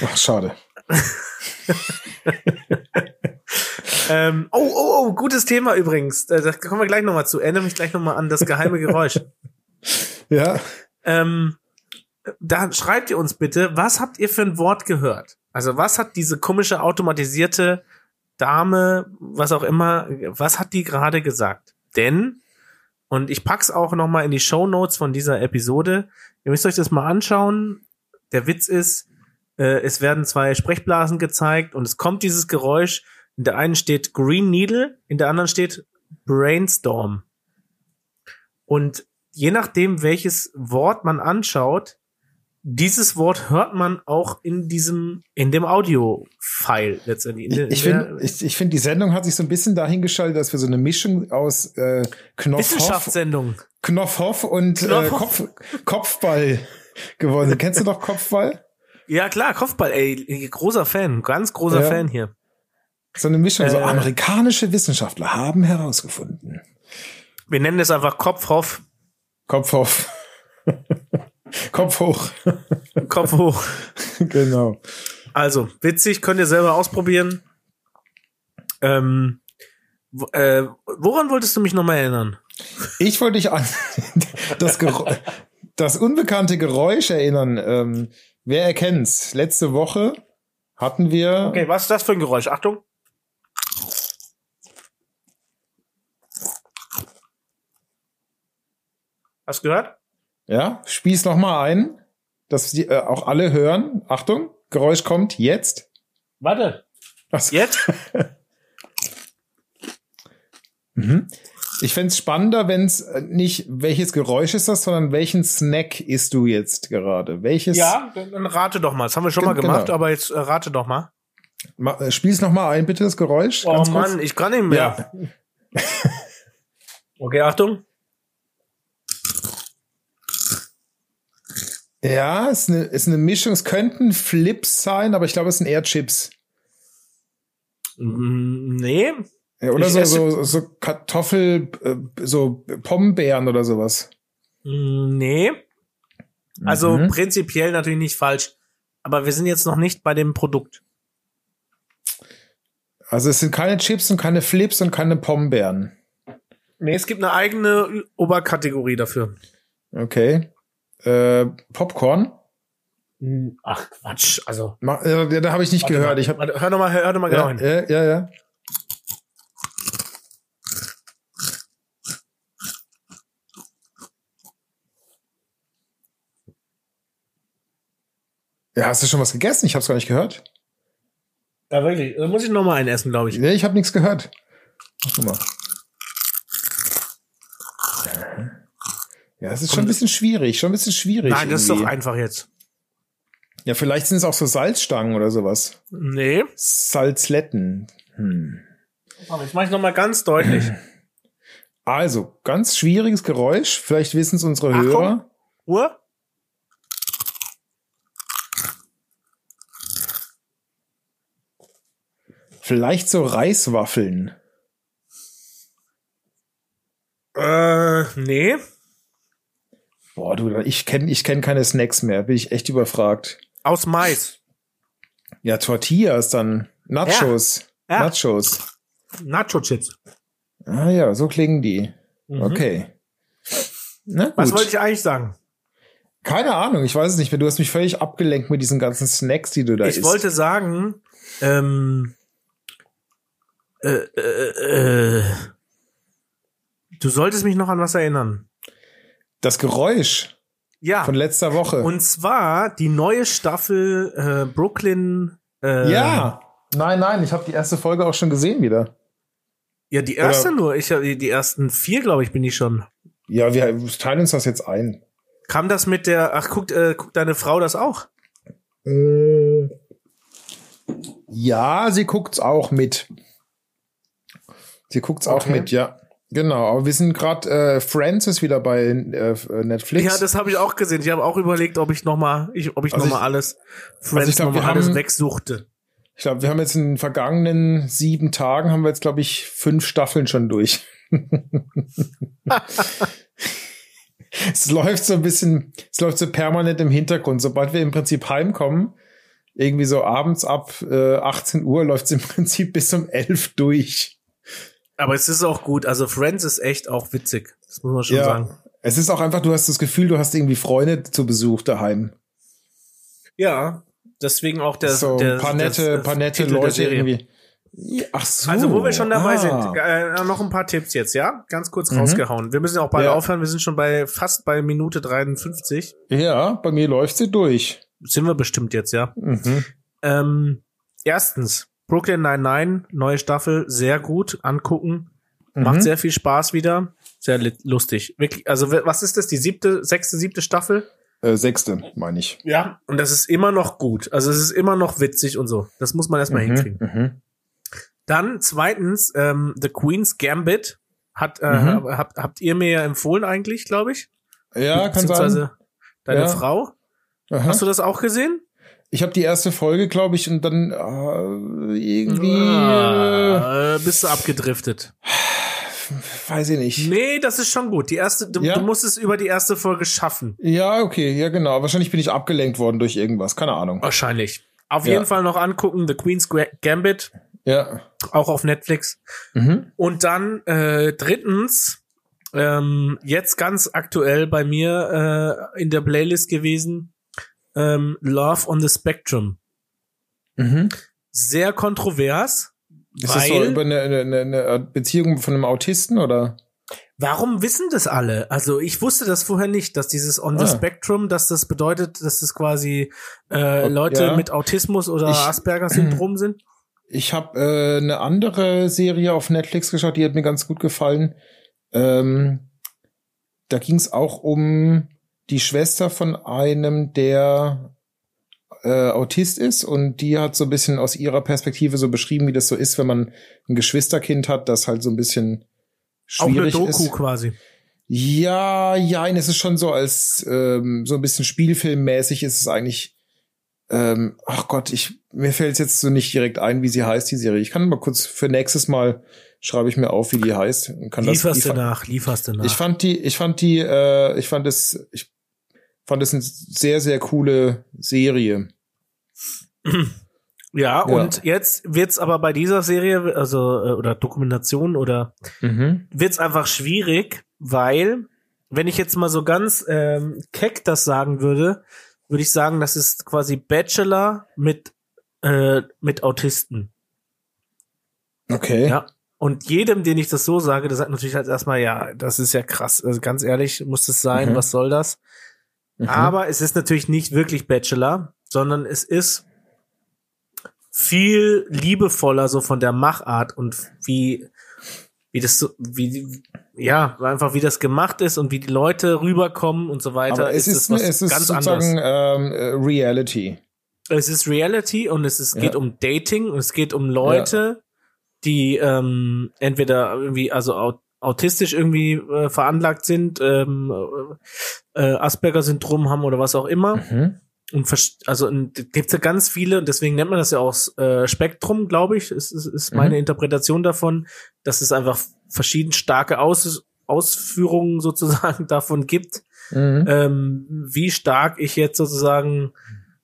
[SPEAKER 1] Ach, schade.
[SPEAKER 2] Ähm, oh, oh, oh, gutes Thema übrigens. Äh, Da kommen wir gleich nochmal zu. Erinnere mich gleich nochmal an das geheime Geräusch.
[SPEAKER 1] Ja.
[SPEAKER 2] ähm, da schreibt ihr uns bitte, was habt ihr für ein Wort gehört? Also was hat diese komische automatisierte Dame, was auch immer, was hat die gerade gesagt? Denn, und ich pack's auch noch mal in die Show Notes von dieser Episode, ihr müsst euch das mal anschauen. Der Witz ist, äh, es werden zwei Sprechblasen gezeigt und es kommt dieses Geräusch. In der einen steht Green Needle, in der anderen steht Brainstorm. Und je nachdem, welches Wort man anschaut, dieses Wort hört man auch in diesem, in dem Audio-File letztendlich. In
[SPEAKER 1] Ich, finde, ich, ich find, die Sendung hat sich so ein bisschen dahin geschaltet, dass wir so eine Mischung aus äh, Knopfhoff,
[SPEAKER 2] Wissenschaftssendung.
[SPEAKER 1] Knopfhoff und äh,
[SPEAKER 2] Knopfhoff.
[SPEAKER 1] Kopf, Kopfball gewonnen. Kennst du doch Kopfball?
[SPEAKER 2] Ja, klar, Kopfball, ey, großer Fan, ganz großer
[SPEAKER 1] Ja.
[SPEAKER 2] Fan hier.
[SPEAKER 1] So eine Mischung. so
[SPEAKER 2] Äh.
[SPEAKER 1] amerikanische Wissenschaftler haben herausgefunden.
[SPEAKER 2] Wir nennen es einfach Kopfhoff,
[SPEAKER 1] Kopf auf. Kopf hoch.
[SPEAKER 2] Kopf hoch.
[SPEAKER 1] genau.
[SPEAKER 2] Also, witzig, könnt ihr selber ausprobieren. Ähm, äh, woran wolltest du mich nochmal erinnern?
[SPEAKER 1] Ich wollte dich an das, das unbekannte Geräusch erinnern. Ähm, wer erkennt's? Letzte Woche hatten wir.
[SPEAKER 2] Okay, was ist das für ein Geräusch? Achtung. Hast du gehört?
[SPEAKER 1] Ja, spieß noch mal ein, dass die, äh, auch alle hören. Achtung, Geräusch kommt jetzt.
[SPEAKER 2] Warte.
[SPEAKER 1] So.
[SPEAKER 2] Jetzt?
[SPEAKER 1] Mhm. Ich fänd's spannender, wenn's äh, nicht, welches Geräusch ist das, sondern welchen Snack isst du jetzt gerade? Welches?
[SPEAKER 2] Ja, dann, rate doch mal. Das haben wir schon mal gemacht,
[SPEAKER 1] genau.
[SPEAKER 2] aber jetzt äh, rate doch mal.
[SPEAKER 1] Ma, äh, spiel's noch mal ein, bitte, das Geräusch.
[SPEAKER 2] Oh
[SPEAKER 1] ganz kurz.
[SPEAKER 2] Mann, ich kann nicht mehr. okay, Achtung.
[SPEAKER 1] Ja, ist eine, ist eine Mischung. Es könnten Flips sein, aber ich glaube, es sind eher Chips.
[SPEAKER 2] Mm, Nee.
[SPEAKER 1] Ja, oder so, so, so Kartoffel, äh, so Pombeeren oder sowas.
[SPEAKER 2] Mm, Nee. Also
[SPEAKER 1] Mhm.
[SPEAKER 2] prinzipiell natürlich nicht falsch. Aber wir sind jetzt noch nicht bei dem Produkt.
[SPEAKER 1] Also es sind keine Chips und keine Flips und keine Pombeeren.
[SPEAKER 2] Nee, es gibt eine eigene Oberkategorie dafür.
[SPEAKER 1] Okay. Äh, Popcorn?
[SPEAKER 2] Ach Quatsch, also.
[SPEAKER 1] Ma, äh, da habe ich nicht gehört.
[SPEAKER 2] mal,
[SPEAKER 1] Ich hab,
[SPEAKER 2] warte, hör doch mal, hör, hör doch mal genau
[SPEAKER 1] ja,
[SPEAKER 2] hin.
[SPEAKER 1] ja, ja, ja. Ja, hast du schon was gegessen? Ich habe es gar nicht gehört.
[SPEAKER 2] Ja, wirklich. Da muss ich noch mal einen essen, glaube ich.
[SPEAKER 1] Nee, ich habe nichts gehört. Mach mal. Ja, es ist schon ein bisschen schwierig, schon ein bisschen schwierig.
[SPEAKER 2] Nein, das ist doch
[SPEAKER 1] irgendwie.
[SPEAKER 2] einfach jetzt.
[SPEAKER 1] Ja, vielleicht sind es auch so Salzstangen oder sowas.
[SPEAKER 2] Nee.
[SPEAKER 1] Salzletten. Hm.
[SPEAKER 2] Aber jetzt mache ich noch mal ganz deutlich.
[SPEAKER 1] Also, ganz schwieriges Geräusch. Vielleicht wissen es unsere
[SPEAKER 2] Achtung.
[SPEAKER 1] Hörer.
[SPEAKER 2] Uhr?
[SPEAKER 1] Vielleicht so Reiswaffeln.
[SPEAKER 2] Äh, nee.
[SPEAKER 1] Boah, du, ich kenne ich kenn keine Snacks mehr. Bin ich echt überfragt.
[SPEAKER 2] Aus Mais.
[SPEAKER 1] Ja, Tortillas dann. Nachos.
[SPEAKER 2] Ja.
[SPEAKER 1] Nachos.
[SPEAKER 2] Nacho-Chips.
[SPEAKER 1] Ah ja, so klingen die.
[SPEAKER 2] Mhm.
[SPEAKER 1] Okay.
[SPEAKER 2] Was wollte ich eigentlich sagen?
[SPEAKER 1] Keine Ahnung, ich weiß es nicht mehr. Du hast mich völlig abgelenkt mit diesen ganzen Snacks, die du da
[SPEAKER 2] ich
[SPEAKER 1] isst.
[SPEAKER 2] wollte sagen, ähm, äh, äh, äh, du solltest mich noch an was erinnern.
[SPEAKER 1] Das Geräusch
[SPEAKER 2] Ja.
[SPEAKER 1] von letzter Woche.
[SPEAKER 2] Und zwar die neue Staffel äh, Brooklyn. Äh,
[SPEAKER 1] ja. Nein, nein, ich habe die erste Folge auch schon gesehen wieder.
[SPEAKER 2] Ja, die erste
[SPEAKER 1] Oder-
[SPEAKER 2] nur. Ich hab, die ersten vier, glaube ich, bin ich schon.
[SPEAKER 1] Ja, wir teilen uns das jetzt ein.
[SPEAKER 2] Kam das mit der? Ach, guckt, äh, guckt deine Frau das auch?
[SPEAKER 1] Äh, Ja, sie guckt's auch mit. Sie guckt's auch
[SPEAKER 2] Okay.
[SPEAKER 1] mit, ja. Genau, aber wir sind gerade äh, Friends ist wieder bei äh, Netflix.
[SPEAKER 2] Ja, das habe ich auch gesehen. Ich habe auch überlegt, ob ich noch mal, ich, ob ich
[SPEAKER 1] Also
[SPEAKER 2] noch mal
[SPEAKER 1] ich-
[SPEAKER 2] alles Friends
[SPEAKER 1] ich glaub,
[SPEAKER 2] noch mal
[SPEAKER 1] wir
[SPEAKER 2] alles
[SPEAKER 1] haben-
[SPEAKER 2] wegsuchte.
[SPEAKER 1] ich glaube, wir haben jetzt in den vergangenen sieben Tagen haben wir jetzt glaube ich fünf Staffeln schon durch. es läuft so ein bisschen, es läuft so permanent im Hintergrund. Sobald wir im Prinzip heimkommen, irgendwie so abends ab äh, 18 Uhr läuft es im Prinzip bis um 11 durch.
[SPEAKER 2] Aber es ist auch gut. Also Friends ist echt auch witzig. Das muss man schon
[SPEAKER 1] Ja.
[SPEAKER 2] sagen.
[SPEAKER 1] Es ist auch einfach, du hast das Gefühl, du hast irgendwie Freunde zu Besuch daheim.
[SPEAKER 2] Ja, deswegen auch der,
[SPEAKER 1] so
[SPEAKER 2] der
[SPEAKER 1] ein paar nette,
[SPEAKER 2] das
[SPEAKER 1] paar nette
[SPEAKER 2] Titel der
[SPEAKER 1] Leute irgendwie. Ach so.
[SPEAKER 2] Also, wo wir schon dabei
[SPEAKER 1] Ah.
[SPEAKER 2] sind, äh, noch ein paar Tipps jetzt, ja? Ganz kurz
[SPEAKER 1] Mhm.
[SPEAKER 2] rausgehauen. Wir müssen auch bald
[SPEAKER 1] Ja.
[SPEAKER 2] aufhören. Wir sind schon bei fast bei Minute 53.
[SPEAKER 1] Ja, bei mir läuft sie durch.
[SPEAKER 2] Sind wir bestimmt jetzt, ja.
[SPEAKER 1] Mhm.
[SPEAKER 2] Ähm, erstens, Brooklyn 99, neue Staffel, sehr gut angucken. Macht
[SPEAKER 1] Mhm.
[SPEAKER 2] sehr viel Spaß wieder. Sehr lustig. Wirklich, also was ist das? Die siebte, sechste, siebte Staffel?
[SPEAKER 1] Äh, sechste, meine ich.
[SPEAKER 2] Ja. Und das ist immer noch gut. Also es ist immer noch witzig und so. Das muss man erstmal hinkriegen.
[SPEAKER 1] Mhm.
[SPEAKER 2] Dann zweitens, ähm, The Queen's Gambit hat, äh,
[SPEAKER 1] Mhm.
[SPEAKER 2] habt, habt ihr mir ja empfohlen eigentlich, glaube ich.
[SPEAKER 1] Ja, kann sein.
[SPEAKER 2] Deine
[SPEAKER 1] Ja.
[SPEAKER 2] Frau.
[SPEAKER 1] Aha.
[SPEAKER 2] Hast du das auch gesehen?
[SPEAKER 1] Ich habe die erste Folge, glaube ich, und dann äh, irgendwie
[SPEAKER 2] Ah, äh, bist du abgedriftet.
[SPEAKER 1] weiß ich nicht.
[SPEAKER 2] Nee, das ist schon gut. Die erste, du,
[SPEAKER 1] Ja?
[SPEAKER 2] du musst es über die erste Folge schaffen.
[SPEAKER 1] Ja, okay, ja genau. Wahrscheinlich bin ich abgelenkt worden durch irgendwas, keine Ahnung.
[SPEAKER 2] Wahrscheinlich. Auf
[SPEAKER 1] Ja.
[SPEAKER 2] jeden Fall noch angucken, The Queen's Gambit,
[SPEAKER 1] Ja.
[SPEAKER 2] auch auf Netflix.
[SPEAKER 1] Mhm.
[SPEAKER 2] Und dann äh, drittens, ähm, jetzt ganz aktuell bei mir äh, in der Playlist gewesen, ähm, Love on the Spectrum.
[SPEAKER 1] Mhm.
[SPEAKER 2] Sehr kontrovers.
[SPEAKER 1] Ist das so
[SPEAKER 2] Weil-
[SPEAKER 1] über eine, eine, eine Beziehung von einem Autisten oder?
[SPEAKER 2] Warum wissen das alle? Also ich wusste das vorher nicht, dass dieses On the
[SPEAKER 1] Ah.
[SPEAKER 2] Spectrum, dass das bedeutet, dass das quasi äh, Leute
[SPEAKER 1] Ja.
[SPEAKER 2] mit Autismus oder Asperger-Syndrom sind.
[SPEAKER 1] Ich habe äh, eine andere Serie auf Netflix geschaut, die hat mir ganz gut gefallen. Ähm, da ging es auch um die Schwester von einem, der äh, Autist ist und die hat so ein bisschen aus ihrer Perspektive so beschrieben, wie das so ist, wenn man ein Geschwisterkind hat, das halt so ein bisschen schwierig
[SPEAKER 2] Auch eine Doku
[SPEAKER 1] ist.
[SPEAKER 2] quasi.
[SPEAKER 1] Ja, ja, es ist schon so als ähm, so ein bisschen Spielfilmmäßig ist es eigentlich. Ähm, ach Gott, ich mir fällt es jetzt so nicht direkt ein, wie sie heißt die Serie. Ich kann mal kurz für nächstes Mal schreibe ich mir auf, wie die heißt. Und kann
[SPEAKER 2] Lieferst
[SPEAKER 1] das,
[SPEAKER 2] du nach, lieferst du nach.
[SPEAKER 1] Ich fand die, ich fand die, äh, ich fand es, ich fand es eine sehr, sehr coole Serie.
[SPEAKER 2] ja, und jetzt wird's aber bei dieser Serie, also äh, oder Dokumentation oder
[SPEAKER 1] Mhm.
[SPEAKER 2] wird's einfach schwierig, weil wenn ich jetzt mal so ganz ähm, keck das sagen würde, würde ich sagen, das ist quasi Bachelor mit äh, mit Autisten.
[SPEAKER 1] Okay.
[SPEAKER 2] Ja. Und jedem, den ich das so sage, der sagt natürlich halt erstmal, ja, das ist ja krass. Also ganz ehrlich, muss das sein,
[SPEAKER 1] Mhm.
[SPEAKER 2] was soll das?
[SPEAKER 1] Mhm.
[SPEAKER 2] Aber es ist natürlich nicht wirklich Bachelor, sondern es ist viel liebevoller so von der Machart und wie wie das so wie ja einfach wie das gemacht ist und wie die Leute rüberkommen und so weiter.
[SPEAKER 1] Aber es ist,
[SPEAKER 2] was
[SPEAKER 1] es ist sozusagen ähm, äh, Reality.
[SPEAKER 2] Es ist Reality und es ist,
[SPEAKER 1] Ja.
[SPEAKER 2] geht um Dating und es geht um Leute, die ähm, entweder irgendwie also autistisch irgendwie äh, veranlagt sind, ähm, äh, Asperger-Syndrom haben oder was auch immer.
[SPEAKER 1] Mhm.
[SPEAKER 2] Und also und gibt's ja ganz viele, und deswegen nennt man das ja auch äh, Spektrum, glaube ich, ist, ist, ist meine
[SPEAKER 1] Mhm.
[SPEAKER 2] Interpretation davon, dass es einfach verschieden starke Aus Ausführungen sozusagen davon gibt,
[SPEAKER 1] Mhm.
[SPEAKER 2] ähm, wie stark ich jetzt sozusagen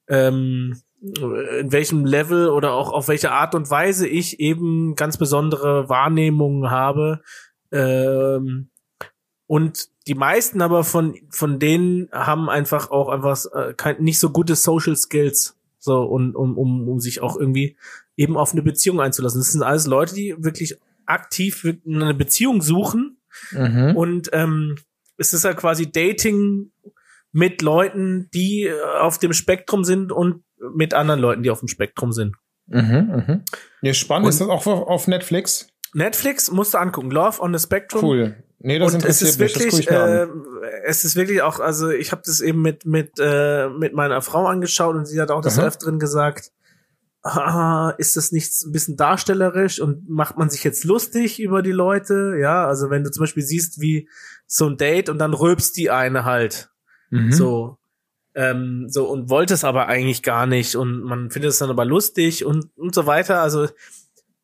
[SPEAKER 2] ähm, in welchem Level oder auch auf welche Art und Weise ich eben ganz besondere Wahrnehmungen habe. Ähm, und die meisten aber von, von denen haben einfach auch einfach äh, kein, nicht so gute Social Skills. So, und um, um, um sich auch irgendwie eben auf eine Beziehung einzulassen. Das sind alles Leute, die wirklich aktiv eine Beziehung suchen
[SPEAKER 1] Mhm.
[SPEAKER 2] und ähm, es ist ja quasi Dating mit Leuten, die äh, auf dem Spektrum sind und mit anderen Leuten, die auf dem Spektrum sind.
[SPEAKER 1] Mhm. Mhm. Ja, spannend.
[SPEAKER 2] Und-
[SPEAKER 1] ist das auch auf Netflix?
[SPEAKER 2] Netflix musst du angucken. Love on the Spectrum.
[SPEAKER 1] Cool. Nee, das
[SPEAKER 2] und es
[SPEAKER 1] interessiert
[SPEAKER 2] ist
[SPEAKER 1] mich. Das gucke
[SPEAKER 2] wirklich,
[SPEAKER 1] ich mir
[SPEAKER 2] äh, es ist wirklich auch, also ich habe das eben mit mit äh, mit meiner Frau angeschaut und sie hat auch des
[SPEAKER 1] Aha.
[SPEAKER 2] Öfteren gesagt, ah, ist das nicht ein bisschen darstellerisch und macht man sich jetzt lustig über die Leute? Ja, also wenn du zum Beispiel siehst, wie so ein Date und dann rülpst die eine halt.
[SPEAKER 1] Mhm.
[SPEAKER 2] So. Ähm, so und wollte es aber eigentlich gar nicht und man findet es dann aber lustig und, und so weiter. Also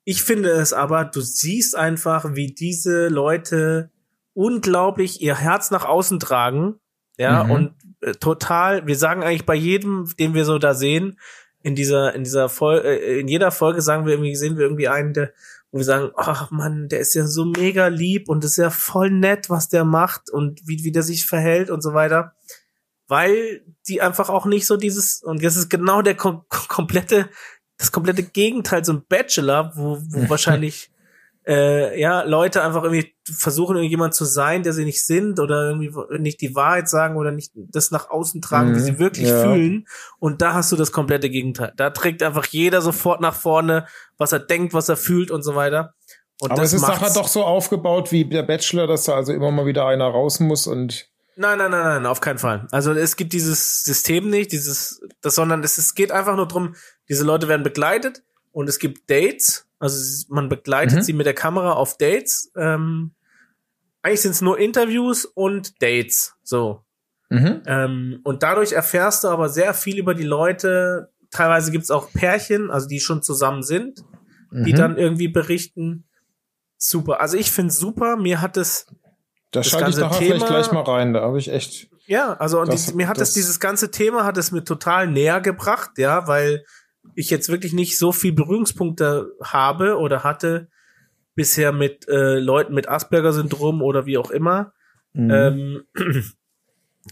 [SPEAKER 2] ich finde es aber, du siehst einfach, wie diese Leute unglaublich ihr Herz nach außen tragen. Ja,
[SPEAKER 1] Mhm.
[SPEAKER 2] und äh, total, wir sagen eigentlich bei jedem, den wir so da sehen, in dieser, in dieser Folge, äh, in jeder Folge sagen wir irgendwie, sehen wir irgendwie einen, der, wo wir sagen, ach Mann, der ist ja so mega lieb und ist ja voll nett, was der macht und wie, wie der sich verhält und so weiter. Weil die einfach auch nicht so dieses, und das ist genau der kom komplette, das komplette Gegenteil zum Bachelor, wo, wo wahrscheinlich äh, ja Leute einfach irgendwie versuchen, irgendjemand zu sein, der sie nicht sind oder irgendwie nicht die Wahrheit sagen oder nicht das nach außen tragen, wie
[SPEAKER 1] Mhm,
[SPEAKER 2] sie wirklich
[SPEAKER 1] ja.
[SPEAKER 2] fühlen. Und da hast du das komplette Gegenteil. Da trägt einfach jeder sofort nach vorne, was er denkt, was er fühlt und so weiter. Und
[SPEAKER 1] Aber
[SPEAKER 2] das
[SPEAKER 1] es ist nachher doch so aufgebaut wie der Bachelor, dass da also immer mal wieder einer raus muss und
[SPEAKER 2] Nein, nein, nein, nein, auf keinen Fall. Also es gibt dieses System nicht, dieses, das, sondern es, es geht einfach nur drum, diese Leute werden begleitet und es gibt Dates. Also es- man begleitet
[SPEAKER 1] Mhm.
[SPEAKER 2] sie mit der Kamera auf Dates. Ähm, eigentlich sind es nur Interviews und Dates. So.
[SPEAKER 1] mhm.
[SPEAKER 2] Ähm, und dadurch erfährst du aber sehr viel über die Leute. Teilweise gibt's auch Pärchen, also die schon zusammen sind, die
[SPEAKER 1] Mhm.
[SPEAKER 2] dann irgendwie berichten. Super. Also ich finde super. Mir hat es
[SPEAKER 1] da
[SPEAKER 2] das
[SPEAKER 1] schalte ich
[SPEAKER 2] ganze
[SPEAKER 1] nachher vielleicht
[SPEAKER 2] Thema-
[SPEAKER 1] gleich mal rein. Da habe ich echt.
[SPEAKER 2] Ja, also und
[SPEAKER 1] Das-
[SPEAKER 2] die, mir hat
[SPEAKER 1] das-
[SPEAKER 2] es dieses ganze Thema hat es mir total näher gebracht, ja, weil ich jetzt wirklich nicht so viel Berührungspunkte habe oder hatte bisher mit äh, Leuten mit Asperger-Syndrom oder wie auch immer.
[SPEAKER 1] Mhm.
[SPEAKER 2] Ähm,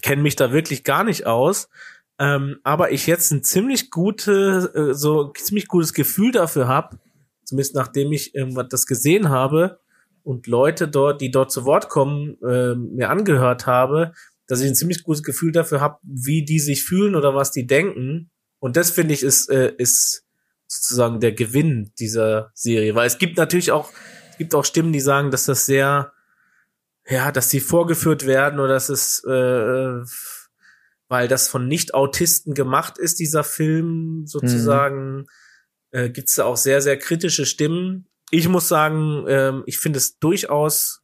[SPEAKER 2] kenne mich da wirklich gar nicht aus. Ähm, aber ich jetzt ein ziemlich gute, äh, so ziemlich gutes Gefühl dafür habe, zumindest nachdem ich irgendwas das gesehen habe und Leute dort, die dort zu Wort kommen, äh, mir angehört habe, dass ich ein ziemlich gutes Gefühl dafür habe, wie die sich fühlen oder was die denken. Und das finde ich ist, äh, ist sozusagen der Gewinn dieser Serie, weil es gibt natürlich auch, es gibt auch Stimmen, die sagen, dass das sehr ja, dass die vorgeführt werden oder dass es, äh, weil das von Nicht-Autisten gemacht ist, dieser Film sozusagen, äh, gibt's da auch sehr, sehr kritische Stimmen. Ich muss sagen, ähm, ich finde es durchaus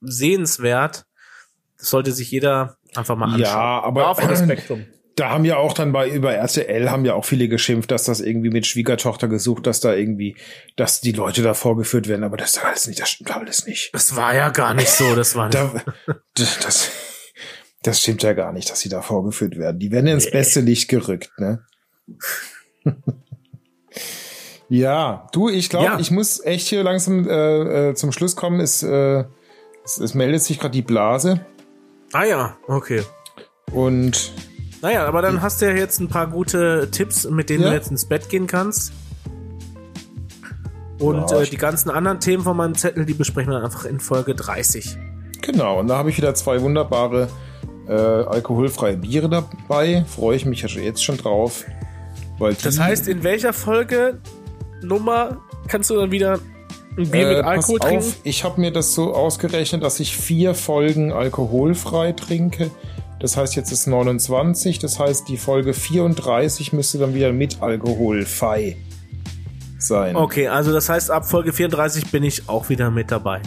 [SPEAKER 2] sehenswert. Das sollte sich jeder einfach mal anschauen.
[SPEAKER 1] Ja, aber
[SPEAKER 2] Auf das Spektrum.
[SPEAKER 1] Da haben ja auch dann bei über RTL haben ja auch viele geschimpft, dass das irgendwie mit Schwiegertochter gesucht, dass da irgendwie, dass die Leute da vorgeführt werden, aber das ist alles nicht, das stimmt alles nicht.
[SPEAKER 2] Das war ja gar nicht so, das war nicht.
[SPEAKER 1] Da, das, das stimmt ja gar nicht, dass sie da vorgeführt werden. Die werden ins beste Licht gerückt, ne? ja, du, ich glaube,
[SPEAKER 2] Ja.
[SPEAKER 1] ich muss echt hier langsam äh, äh, zum Schluss kommen. Es, äh, es, es meldet sich gerade die Blase
[SPEAKER 2] Ah ja, okay.
[SPEAKER 1] und
[SPEAKER 2] Naja, aber dann hast du ja jetzt ein paar gute Tipps, mit denen
[SPEAKER 1] Ja.
[SPEAKER 2] du jetzt ins Bett gehen kannst. Und
[SPEAKER 1] Ja,
[SPEAKER 2] äh, die ganzen anderen Themen von meinem Zettel, die besprechen wir dann einfach in Folge 30.
[SPEAKER 1] Genau, und da habe ich wieder zwei wunderbare äh, alkoholfreie Biere dabei. Freue ich mich jetzt schon drauf. Weil
[SPEAKER 2] Das heißt, in welcher Folge Nummer kannst du dann wieder ein Bier
[SPEAKER 1] äh,
[SPEAKER 2] mit Alkohol trinken?
[SPEAKER 1] auf, ich habe mir das so ausgerechnet, dass ich vier Folgen alkoholfrei trinke. Das heißt, jetzt ist 29, das heißt, die Folge 34 müsste dann wieder mit alkoholfrei sein.
[SPEAKER 2] Okay, also das heißt, ab Folge 34 bin ich auch wieder mit dabei.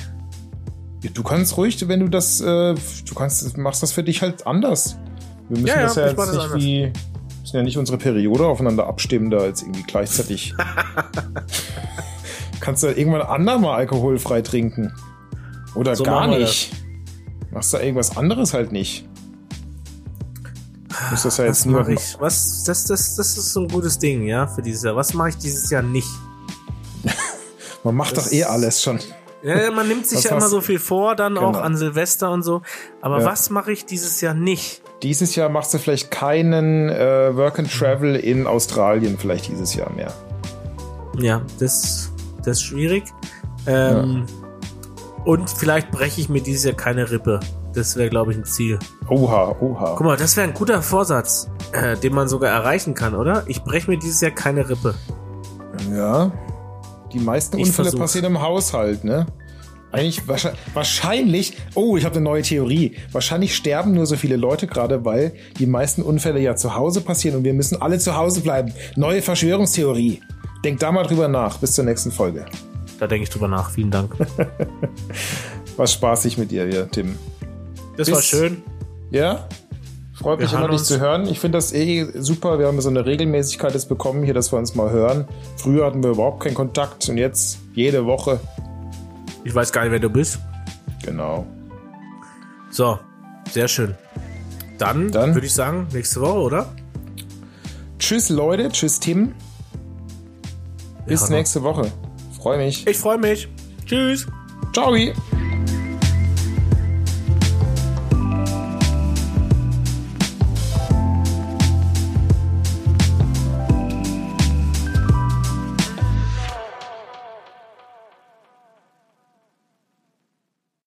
[SPEAKER 1] Du kannst ruhig, wenn du das, äh, du kannst, machst das für dich halt anders. Wir müssen
[SPEAKER 2] Ja, ja,
[SPEAKER 1] das ja
[SPEAKER 2] mach
[SPEAKER 1] jetzt nicht wie, müssen ja nicht unsere Periode aufeinander abstimmen, da jetzt irgendwie gleichzeitig. kannst du irgendwann andermal mal alkoholfrei trinken. Oder
[SPEAKER 2] So
[SPEAKER 1] gar nicht. Machst du irgendwas anderes halt nicht. Muss das ja
[SPEAKER 2] Was
[SPEAKER 1] jetzt
[SPEAKER 2] mache
[SPEAKER 1] niemandem-
[SPEAKER 2] ich? Was, das, das, das ist so ein gutes Ding, ja, für dieses Jahr. Was mache ich dieses Jahr nicht?
[SPEAKER 1] Man macht doch eh alles schon.
[SPEAKER 2] Ja, man nimmt sich
[SPEAKER 1] Was
[SPEAKER 2] ja immer so viel vor, dann auch
[SPEAKER 1] Genau.
[SPEAKER 2] an Silvester und so. Aber
[SPEAKER 1] Ja.
[SPEAKER 2] was mache ich dieses Jahr nicht?
[SPEAKER 1] Dieses Jahr machst du vielleicht keinen äh, Work and Travel in Australien, vielleicht dieses Jahr mehr.
[SPEAKER 2] Ja, das, das ist schwierig. Ähm, Und vielleicht breche ich mir dieses Jahr keine Rippe. Das wäre, glaube ich, ein Ziel.
[SPEAKER 1] Oha, oha.
[SPEAKER 2] Guck mal, das wäre ein guter Vorsatz, äh, den man sogar erreichen kann, oder? Ich breche mir dieses Jahr keine Rippe.
[SPEAKER 1] Ja. Die meisten
[SPEAKER 2] Ich
[SPEAKER 1] Unfälle
[SPEAKER 2] versuch's.
[SPEAKER 1] passieren im Haushalt, ne? Eigentlich wahrscheinlich, wahrscheinlich oh, ich habe eine neue Theorie. Wahrscheinlich sterben nur so viele Leute gerade, weil die meisten Unfälle ja zu Hause passieren und wir müssen alle zu Hause bleiben. Neue Verschwörungstheorie. Denk da mal drüber nach. Bis zur nächsten Folge.
[SPEAKER 2] Da denke ich drüber nach. Vielen Dank.
[SPEAKER 1] Was spaßig mit dir hier, Tim.
[SPEAKER 2] Das
[SPEAKER 1] Bis-
[SPEAKER 2] war schön.
[SPEAKER 1] Ja? Freut mich immer, dich zu hören. Ich finde das eh super. Wir haben so eine Regelmäßigkeit jetzt bekommen hier, dass wir uns mal hören. Früher hatten wir überhaupt keinen Kontakt und jetzt jede Woche.
[SPEAKER 2] Ich weiß gar nicht, wer du bist.
[SPEAKER 1] Genau.
[SPEAKER 2] So, sehr schön. Dann,
[SPEAKER 1] Dann-
[SPEAKER 2] würde ich sagen, nächste Woche, oder?
[SPEAKER 1] Tschüss Leute, tschüss Tim. Bis
[SPEAKER 2] uns.
[SPEAKER 1] nächste Woche. Freue mich.
[SPEAKER 2] Ich freue mich. Tschüss.
[SPEAKER 1] Ciao.